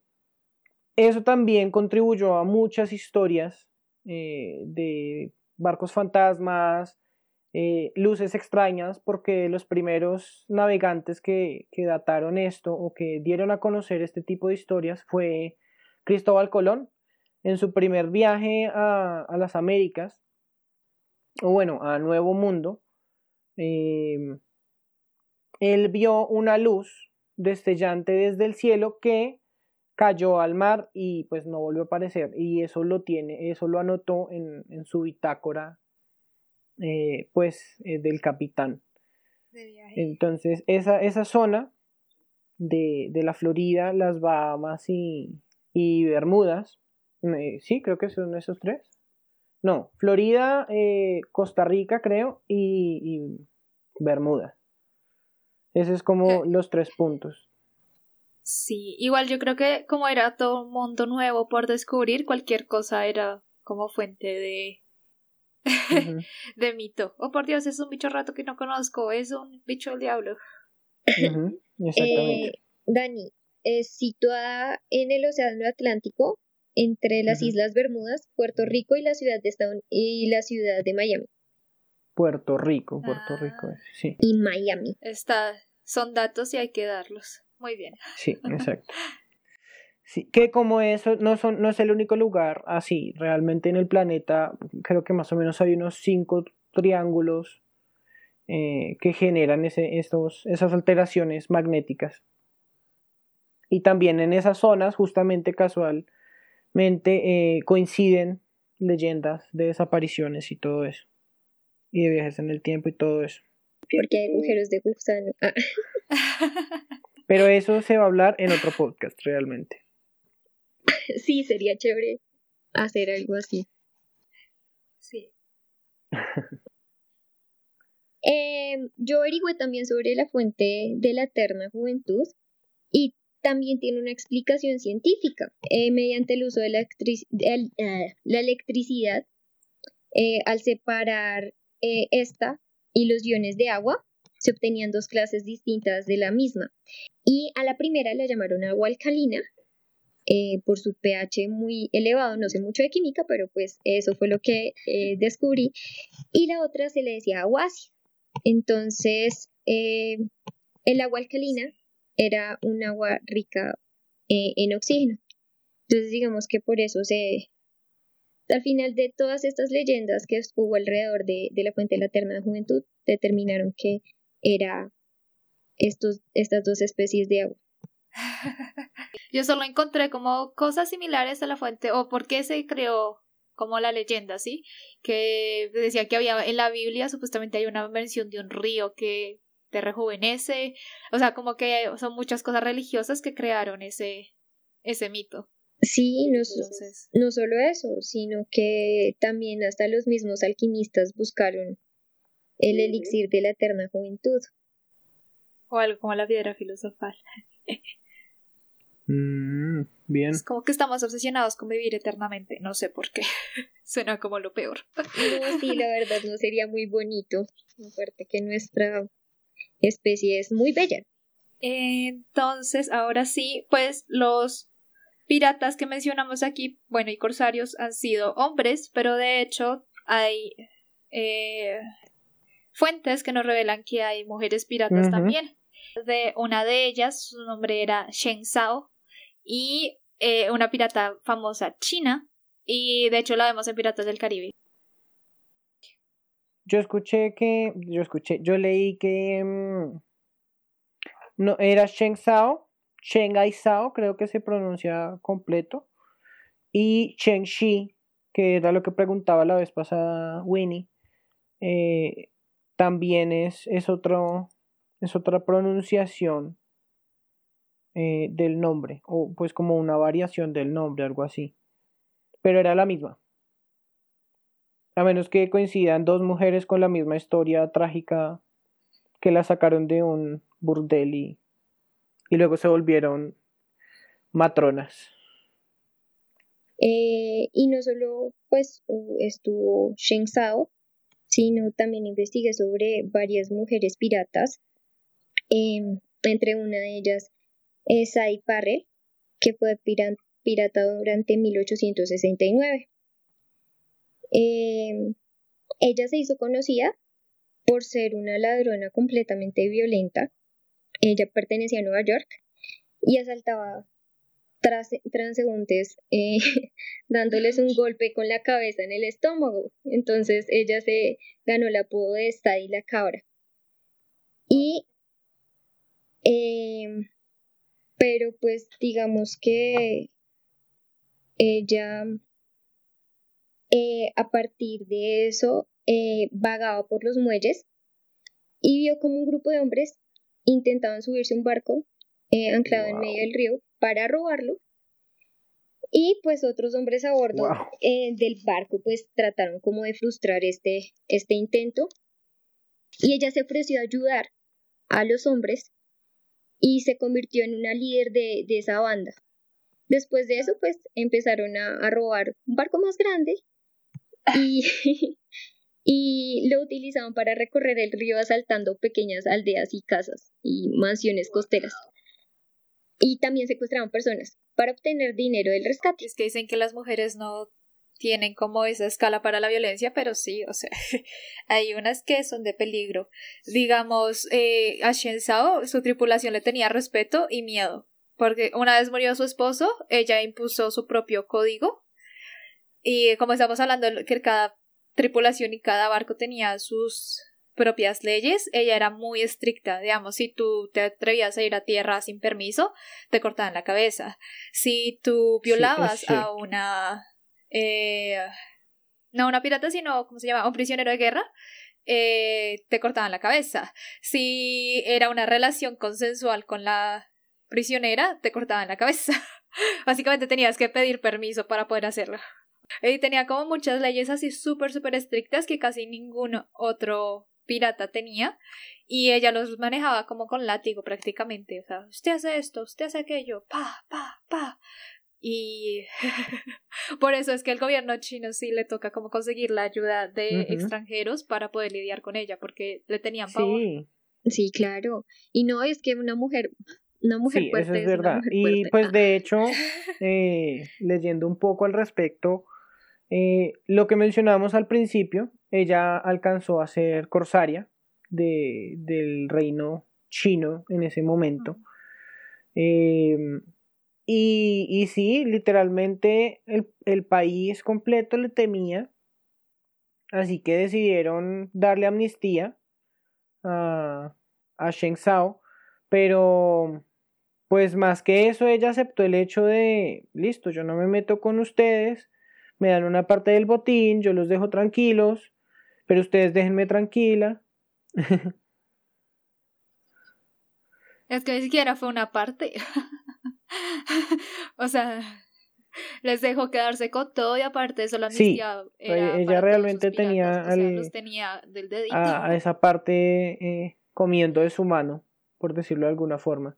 C: eso también contribuyó a muchas historias eh, de barcos fantasmas, eh, luces extrañas, porque los primeros navegantes que, dataron esto o que dieron a conocer este tipo de historias fue Cristóbal Colón en su primer viaje a, a las Américas o bueno, a Nuevo Mundo, em, él vio una luz destellante desde el cielo que cayó al mar y pues no volvió a aparecer. Y eso lo tiene, eso lo anotó en, su bitácora eh, pues eh, del capitán. Entonces esa, esa zona de, la Florida, las Bahamas y, y Bermudas, eh, sí, creo que son esos tres, no, Florida, eh, Costa Rica, creo, y, Bermuda. Ese es como los tres puntos.
B: Sí, igual yo creo que como era todo un mundo nuevo por descubrir, cualquier cosa era como fuente de de mito. Oh, por Dios, es un bicho rato que no conozco, es un bicho del diablo.
D: Eh, Dani, es situada en el Océano Atlántico, entre las Islas Bermudas, Puerto Rico y la ciudad de y la ciudad de Miami.
C: Puerto Rico, Puerto Rico, ah. sí.
D: Y Miami.
B: Está, son datos y hay que darlos. Muy bien.
C: Sí, exacto. Sí, que como eso no, son, no es el único lugar así, realmente en el planeta creo que más o menos hay unos cinco triángulos eh, que generan ese, estos, esas alteraciones magnéticas. Y también en esas zonas, justamente casualmente, eh, coinciden leyendas de desapariciones y todo eso. Y de viajes en el tiempo y todo eso.
D: Porque hay agujeros de gusano. Ah.
C: Pero eso se va a hablar en otro podcast realmente.
D: sí, sería chévere hacer algo así.
B: Sí.
D: Em, yo averigüé también sobre la fuente de la eterna juventud también tiene una explicación científica. Eh, mediante el uso de la, eh, electricidad, eh, al separar esta y los iones de agua, se obtenían dos clases distintas de la misma. Y a la primera la llamaron agua alcalina por su pH muy elevado, no sé mucho de química, pero pues eso fue lo que descubrí. Y la otra se le decía agua ácida. Entonces, el agua alcalina era un agua rica en oxígeno. Entonces, digamos que por eso se, al final de todas estas leyendas que hubo alrededor de, de la fuente de la eterna juventud, determinaron que era estos, estas dos especies de agua.
B: Yo solo encontré como cosas similares a la fuente o por qué se creó como la leyenda, ¿sí? Que decía que había en la Biblia supuestamente hay una mención de un río que te rejuvenece, o sea, como que son muchas cosas religiosas que crearon ese ese mito.
D: Sí, no, no solo eso, sino que también hasta los mismos alquimistas buscaron el elixir de la eterna juventud.
B: O algo como la piedra filosofal.
C: Mm, bien.
B: Es como que estamos obsesionados con vivir eternamente. No sé por qué. Suena como lo peor.
D: No, sí, la verdad no sería muy bonito. Aparte que nuestra especie es muy bella.
B: Entonces, ahora sí, pues los piratas que mencionamos aquí, bueno, y corsarios han sido hombres, pero de hecho hay eh, fuentes que nos revelan que hay mujeres piratas también. De una de ellas, su nombre era Shen Sao, y eh, una pirata famosa china y de hecho la vemos en Piratas del Caribe.
C: Yo escuché que, yo escuché, yo leí que mm, no era Sheng Sao, Sheng Ai Sao, creo que se pronuncia completo, y Cheng Shi, que era lo que preguntaba la vez pasada Winnie, eh, también es, es, otro, es otra pronunciación eh, del nombre, o pues como una variación del nombre, algo así. Pero era la misma. A menos que coincidan dos mujeres con la misma historia trágica que la sacaron de un burdel y, luego se volvieron matronas.
D: Eh, y no solo pues estuvo Shen Sao, sino también investigué sobre varias mujeres piratas, em, entre una de ellas Sai Parre, que fue pirata durante 1869. Em, ella se hizo conocida por ser una ladrona completamente violenta. Ella pertenecía a Nueva York y asaltaba transeúntes eh, dándoles un golpe con la cabeza en el estómago. Entonces ella se ganó el apodo de y la cabra. Y em, pero pues digamos que ella eh, a partir de eso eh, vagaba por los muelles y vio como un grupo de hombres intentaban subirse a un barco eh, anclado en medio del río para robarlo. Y pues otros hombres a bordo del barco pues trataron como de frustrar este, este intento. Y ella se ofreció a ayudar a los hombres y se convirtió en una líder de, de esa banda. Después de eso, pues empezaron a, a robar un barco más grande y, y lo utilizaban para recorrer el río asaltando pequeñas aldeas y casas y mansiones costeras. Y también secuestraban personas para obtener dinero del rescate.
B: Es que dicen que las mujeres no tienen como esa escala para la violencia, pero sí, o sea, hay unas que son de peligro. Digamos, eh, a Shen su tripulación le tenía respeto y miedo, porque una vez murió su esposo, ella impuso su propio código, y como estamos hablando que cada tripulación y cada barco tenía sus propias leyes, ella era muy estricta, digamos, si tú te atrevías a ir a tierra sin permiso, te cortaban la cabeza. Si tú violabas a una eh, no una pirata, sino, ¿cómo se llama? Un prisionero de guerra, eh, te cortaban la cabeza. Si era una relación consensual con la prisionera, te cortaban la cabeza. Básicamente tenías que pedir permiso para poder hacerlo. Y tenía como muchas leyes así súper, súper estrictas que casi ningún otro pirata tenía. Y ella los manejaba como con látigo prácticamente. O sea, usted hace esto, usted hace aquello, pa, pa, pa. Y por eso es que el gobierno chino sí le toca como conseguir la ayuda de extranjeros para poder lidiar con ella, porque le tenían pavor.
D: Sí. sí, claro. Y no es que una mujer, una mujer
C: sí,
D: fuerte
C: eso es, verdad. y pues de hecho, eh, leyendo un poco al respecto, eh, lo que mencionábamos al principio, ella alcanzó a ser corsaria de, del reino chino en ese momento. Eh, y, y sí, literalmente el, el país completo le temía, así que decidieron darle amnistía a, a Sheng pero pues más que eso ella aceptó el hecho de, listo, yo no me meto con ustedes, me dan una parte del botín, yo los dejo tranquilos, pero ustedes déjenme tranquila.
B: Es que ni siquiera fue una parte. o sea, les dejo quedarse con todo y aparte eso la amnistía
C: ella realmente tenía,
B: tenía del dedito.
C: A, esa parte eh, comiendo de su mano, por decirlo de alguna forma.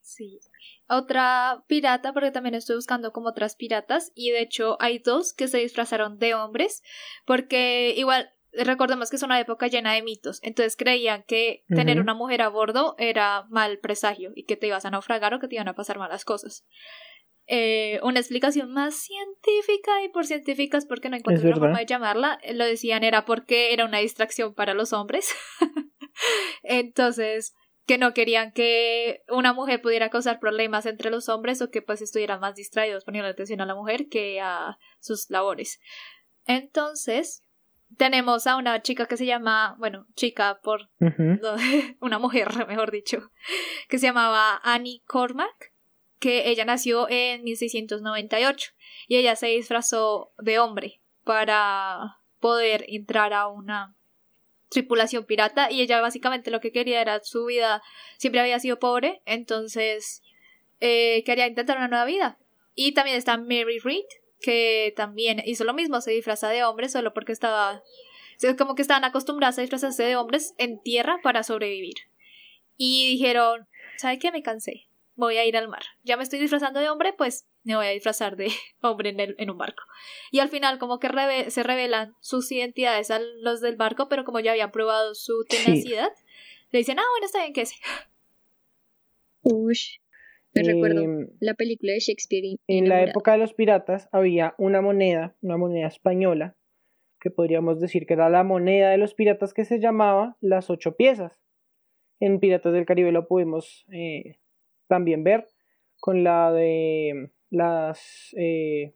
B: Sí. Otra pirata, porque también estoy buscando como otras piratas, y de hecho hay dos que se disfrazaron de hombres, porque igual recordemos que es una época llena de mitos, entonces creían que tener una mujer a bordo era mal presagio y que te ibas a naufragar o que te iban a pasar malas cosas. Eh, una explicación más científica y por científicas porque no encuentro otra forma de llamarla, lo decían era porque era una distracción para los hombres. entonces, que no querían que una mujer pudiera causar problemas entre los hombres o que pues estuvieran más distraídos poniendo atención a la mujer que a sus labores. Entonces, tenemos a una chica que se llama, bueno, chica por una mujer, mejor dicho, que se llamaba Annie Cormack, que ella nació en 1698 y ella se disfrazó de hombre para poder entrar a una tripulación pirata y ella básicamente lo que quería era su vida, siempre había sido pobre, entonces eh, quería intentar una nueva vida. Y también está Mary Reed, que también hizo lo mismo, se disfraza de hombre solo porque estaba... como que estaban acostumbradas a disfrazarse de hombres en tierra para sobrevivir. Y dijeron, ¿sabe qué? Me cansé. Voy a ir al mar. Ya me estoy disfrazando de hombre, pues me voy a disfrazar de hombre en, el, en un barco. Y al final como que se revelan sus identidades a los del barco, pero como ya habían probado su tenacidad, le dicen, ah, bueno, está bien, que sé.
D: Me recuerdo em, la película de Shakespeare.
C: En la época de los piratas había una moneda, una moneda española, que podríamos decir que era la moneda de los piratas que se llamaba las ocho piezas. En Piratas del Caribe lo pudimos eh, también ver con la de las eh,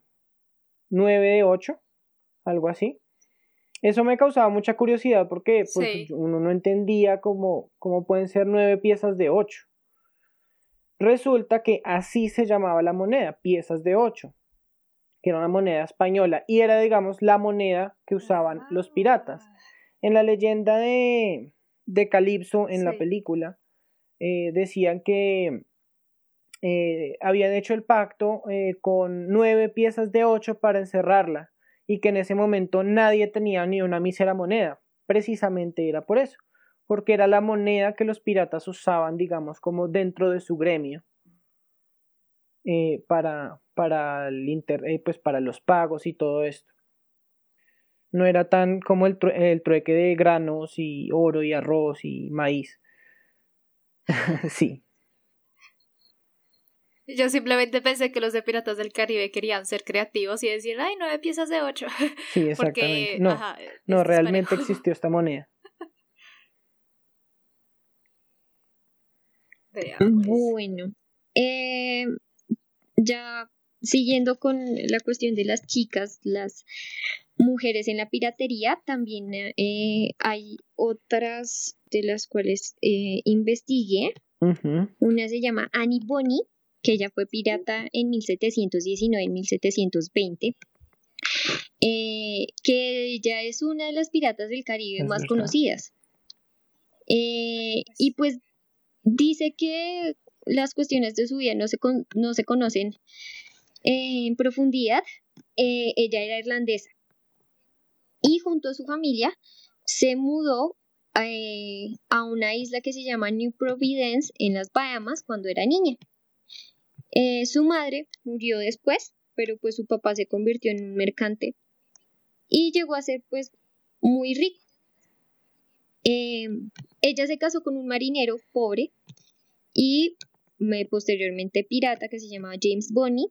C: nueve de ocho, algo así. Eso me causaba mucha curiosidad porque pues, uno no entendía cómo, cómo pueden ser nueve piezas de ocho. Resulta que así se llamaba la moneda, piezas de ocho, que era una moneda española y era, digamos, la moneda que usaban los piratas. Ah. En la leyenda de, de Calipso, en la película, eh, decían que eh, habían hecho el pacto eh, con nueve piezas de ocho para encerrarla y que en ese momento nadie tenía ni una mísera moneda. Precisamente era por eso, porque era la moneda que los piratas usaban, digamos, como dentro de su gremio. Eh, para, para, el inter, pues para los pagos y todo esto. No era tan como el, el trueque de granos y oro y arroz y maíz. sí.
B: Yo simplemente pensé que los de Piratas del Caribe querían ser creativos y decir, ay, nueve piezas de ocho.
C: Sí, exactamente. no, no realmente existió esta moneda.
D: Bueno, eh, ya siguiendo con la cuestión de las chicas, las mujeres en la piratería, también eh, hay otras de las cuales eh, investigué. Una se llama Annie Bonny, que ella fue pirata en 1719 1720. Eh, que ella es una de las piratas del Caribe más conocidas. y pues dice que las cuestiones de su vida no se, no se conocen en profundidad. Eh, ella era irlandesa y junto a su familia se mudó eh, a una isla que se llama New Providence en las Bahamas cuando era niña. Eh, su madre murió después, pero pues su papá se convirtió en un mercante y llegó a ser pues muy rico. ella se casó con un marinero pobre y posteriormente pirata que se llamaba James Bonney.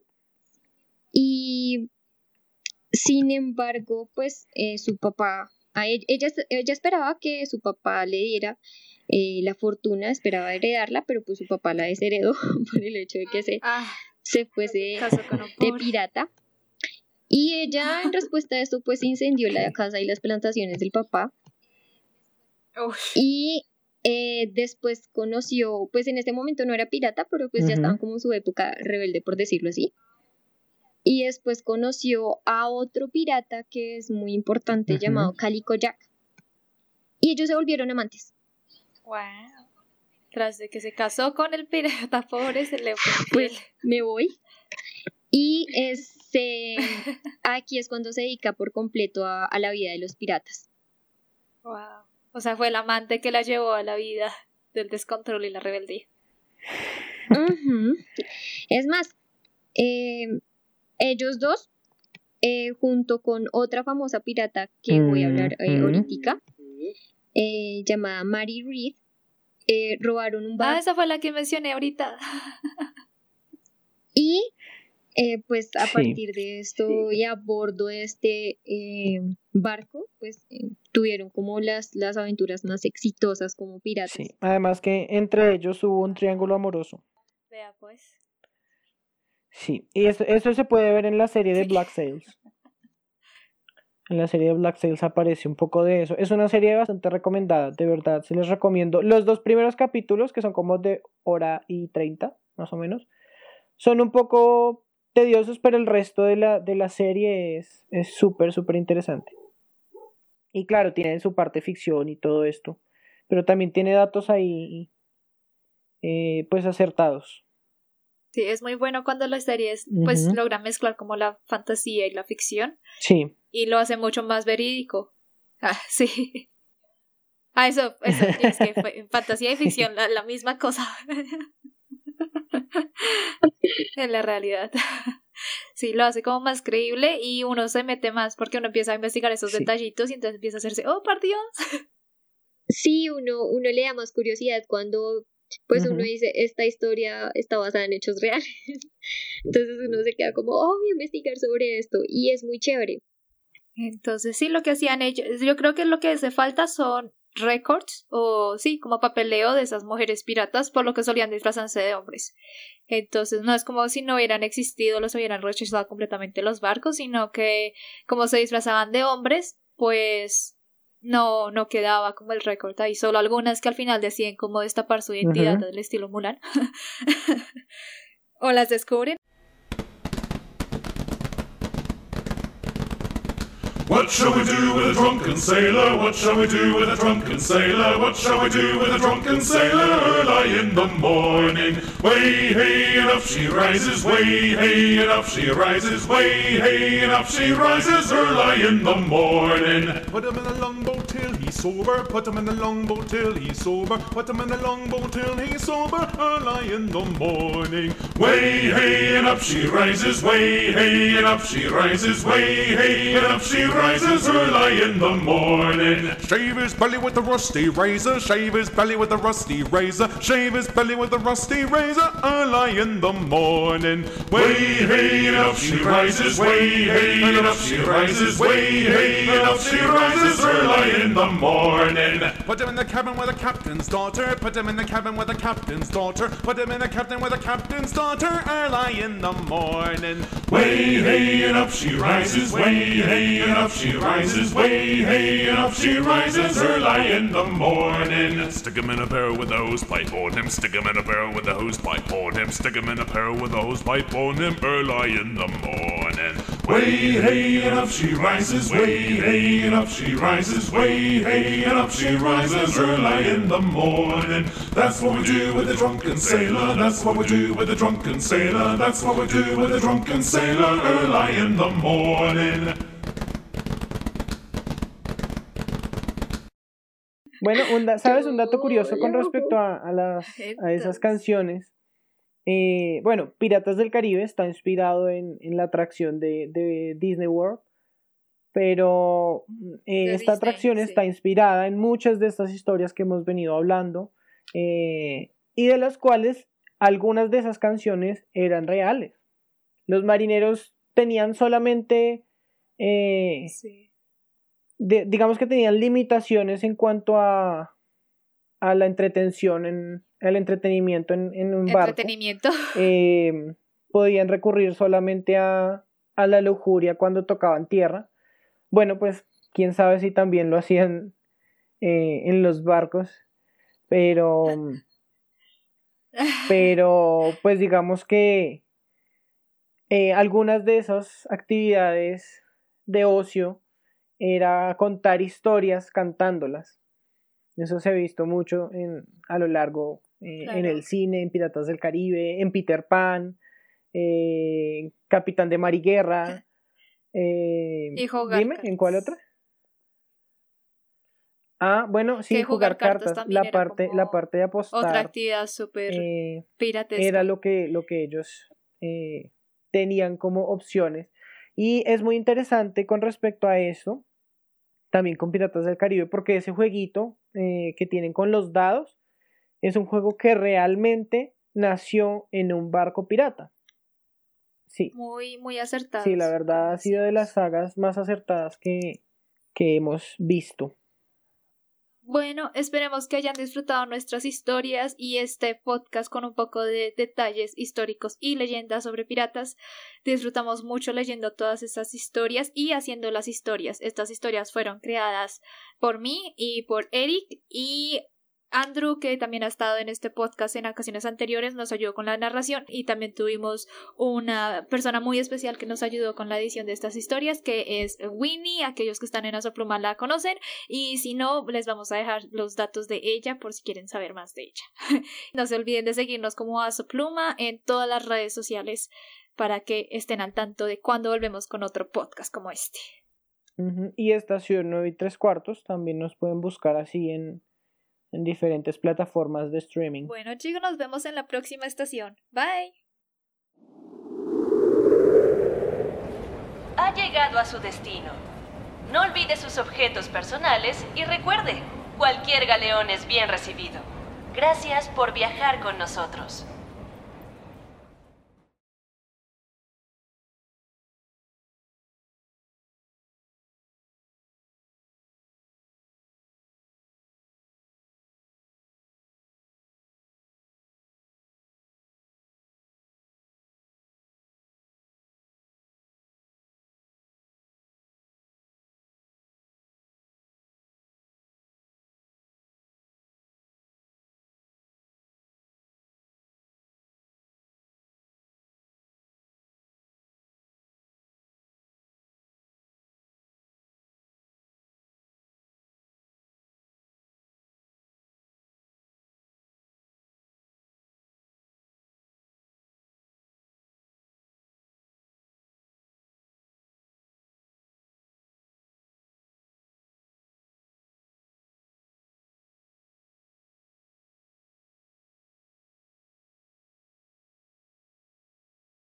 D: Y sin embargo, pues eh, su papá, a ella, ella, esperaba que su papá le diera eh, la fortuna, esperaba heredarla, pero pues su papá la desheredó por el hecho de que se, ah, se fuese de pirata. Y ella, en respuesta a esto, pues incendió la casa y las plantaciones del papá. Y eh, después conoció, pues en este momento no era pirata, pero pues ya estaban como en su época rebelde, por decirlo así. Y después conoció a otro pirata que es muy importante llamado Calico Jack. Y ellos se volvieron amantes.
B: Wow. Tras de que se casó con el pirata pobre, se le fue.
D: Pues me voy. Y este, aquí es cuando se dedica por completo a, a la vida de los piratas.
B: Wow. O sea, fue el amante que la llevó a la vida del descontrol y la rebeldía.
D: Es más, eh, ellos dos, eh, junto con otra famosa pirata que voy a hablar eh, ahorita, llamada Mary Reed, robaron un barco.
B: Ah, esa fue la que mencioné ahorita.
D: y eh, pues a partir de esto y a bordo de este eh, barco, pues eh, tuvieron como las, las aventuras más exitosas como piratas. Sí,
C: además que entre ellos hubo un triángulo amoroso.
B: Vea pues.
C: Sí, y eso, eso se puede ver en la serie de Black Sails. En la serie de Black Sails aparece un poco de eso. Es una serie bastante recomendada, de verdad, se les recomiendo. Los dos primeros capítulos, que son como de hora y treinta, más o menos, son un poco tediosos, pero el resto de la, de la serie es súper, súper interesante. Y claro, tiene su parte ficción y todo esto, pero también tiene datos ahí, eh, pues acertados.
B: Sí, es muy bueno cuando las series pues logran mezclar como la fantasía y la ficción.
C: Sí.
B: Y lo hace mucho más verídico. Ah, sí. Ah, eso, eso es que fantasía y ficción, la, la misma cosa. en la realidad. Sí, lo hace como más creíble y uno se mete más porque uno empieza a investigar esos detallitos y entonces empieza a hacerse, oh, por Dios.
D: Sí, uno, uno le da más curiosidad cuando pues uno dice, esta historia está basada en hechos reales. Entonces uno se queda como, oh, voy a investigar sobre esto y es muy chévere.
B: Entonces sí, lo que hacían ellos, yo creo que lo que hace falta son records o sí, como papeleo de esas mujeres piratas por lo que solían disfrazarse de hombres. Entonces no es como si no hubieran existido, los hubieran rechazado completamente los barcos, sino que como se disfrazaban de hombres, pues no, no quedaba como el récord ahí. Solo algunas que al final deciden cómo destapar su identidad del estilo Mulan. o las descubren
G: What shall we do with a drunken sailor? What shall we do with a drunken sailor? What shall we do with a drunken sailor early in the morning? Way hey and up she rises, way hey and up she rises, way hey and up she rises early in the morning.
H: Put him in the longboat till he's sober. Put him in the longboat till he's sober. Put him in the longboat till he's sober early in the morning.
G: Way hey and up she rises, way hey and up she rises, way hey and up she rises early in the morning.
H: Shave his belly with a rusty razor. Shave his belly with a rusty razor. Shave his belly with a rusty razor early in the morning.
G: Way hey and up she rises, way hey and up she rises, way hey and up she rises early in the morning.
H: Put him in the cabin with a captain's daughter. Put him in the cabin with a captain's daughter. Put him in the captain with a captain's daughter early in the morning.
G: Way hey and up she rises, way hey and up she rises, way hey and up she rises early in the morning.
H: Stick him in a barrel with a hose pipe on him. Stick him in a barrel with a hose pipe on him. Stick him in a barrel with a hose pipe on him early in the morning.
G: Way hey and up she rises, way hey and up she rises, way hey and up she rises early in the morning. That's what we do with a drunken sailor. That's what we do with a drunken sailor. That's what we do with a drunken sailor early in the morning.
C: Bueno, un ¿sabes un dato curioso con respecto a, a las, a esas canciones? Eh, bueno, Piratas del Caribe está inspirado en, en la atracción de, de Disney World, pero eh,
B: De
C: esta
B: Disney,
C: atracción
B: sí.
C: está inspirada en muchas de estas historias que hemos venido hablando eh, y de las cuales algunas de esas canciones eran reales. Los marineros tenían solamente eh,
B: Sí.
C: De- digamos que tenían limitaciones en cuanto a, a la entretención, en, el entretenimiento en, en un barco.
B: Entretenimiento.
C: Eh, podían recurrir solamente a, a la lujuria cuando tocaban tierra. Bueno, pues quién sabe si también lo hacían eh, en los barcos, pero, pero pues digamos que eh, algunas de esas actividades de ocio era contar historias cantándolas. Eso se ha visto mucho en, a lo largo eh, en el cine, en Piratas del Caribe, en Peter Pan, eh, en Capitán de Mar y Guerra. eh,
B: Y jugar
C: dime, ¿en cuál otra? Ah, bueno, sí, jugar,
B: jugar cartas
C: La parte, la parte de apostar.
B: Otra actividad súper
C: eh, era lo que, lo que ellos eh, tenían como opciones. Y es muy interesante con respecto a eso, también con Piratas del Caribe, porque ese jueguito eh, que tienen con los dados es un juego que realmente nació en un barco pirata. Sí,
B: Muy, muy acertado.
C: sí, la verdad ha sido de las sagas más acertadas que, que hemos visto.
B: Bueno, esperemos que hayan disfrutado nuestras historias y este podcast con un poco de detalles históricos y leyendas sobre piratas. Disfrutamos mucho leyendo todas esas historias y haciendo las historias. Estas historias fueron creadas por mí y por Eric y Andrew, que también ha estado en este podcast en ocasiones anteriores, nos ayudó con la narración y también tuvimos una persona muy especial que nos ayudó con la edición de estas historias, que es Winnie. Aquellos que están en Asopluma la conocen y si no, les vamos a dejar los datos de ella por si quieren saber más de ella. no se olviden de seguirnos como Asopluma en todas las redes sociales para que estén al tanto de cuando volvemos con otro podcast como este.
C: Ujú, Y Estación 9 y 3 cuartos también nos pueden buscar así en, en diferentes plataformas de streaming.
B: Bueno chicos, nos vemos en la próxima estación. Bye.
A: Ha llegado a su destino. No olvide sus objetos personales y recuerde, cualquier galeón es bien recibido. Gracias por viajar con nosotros.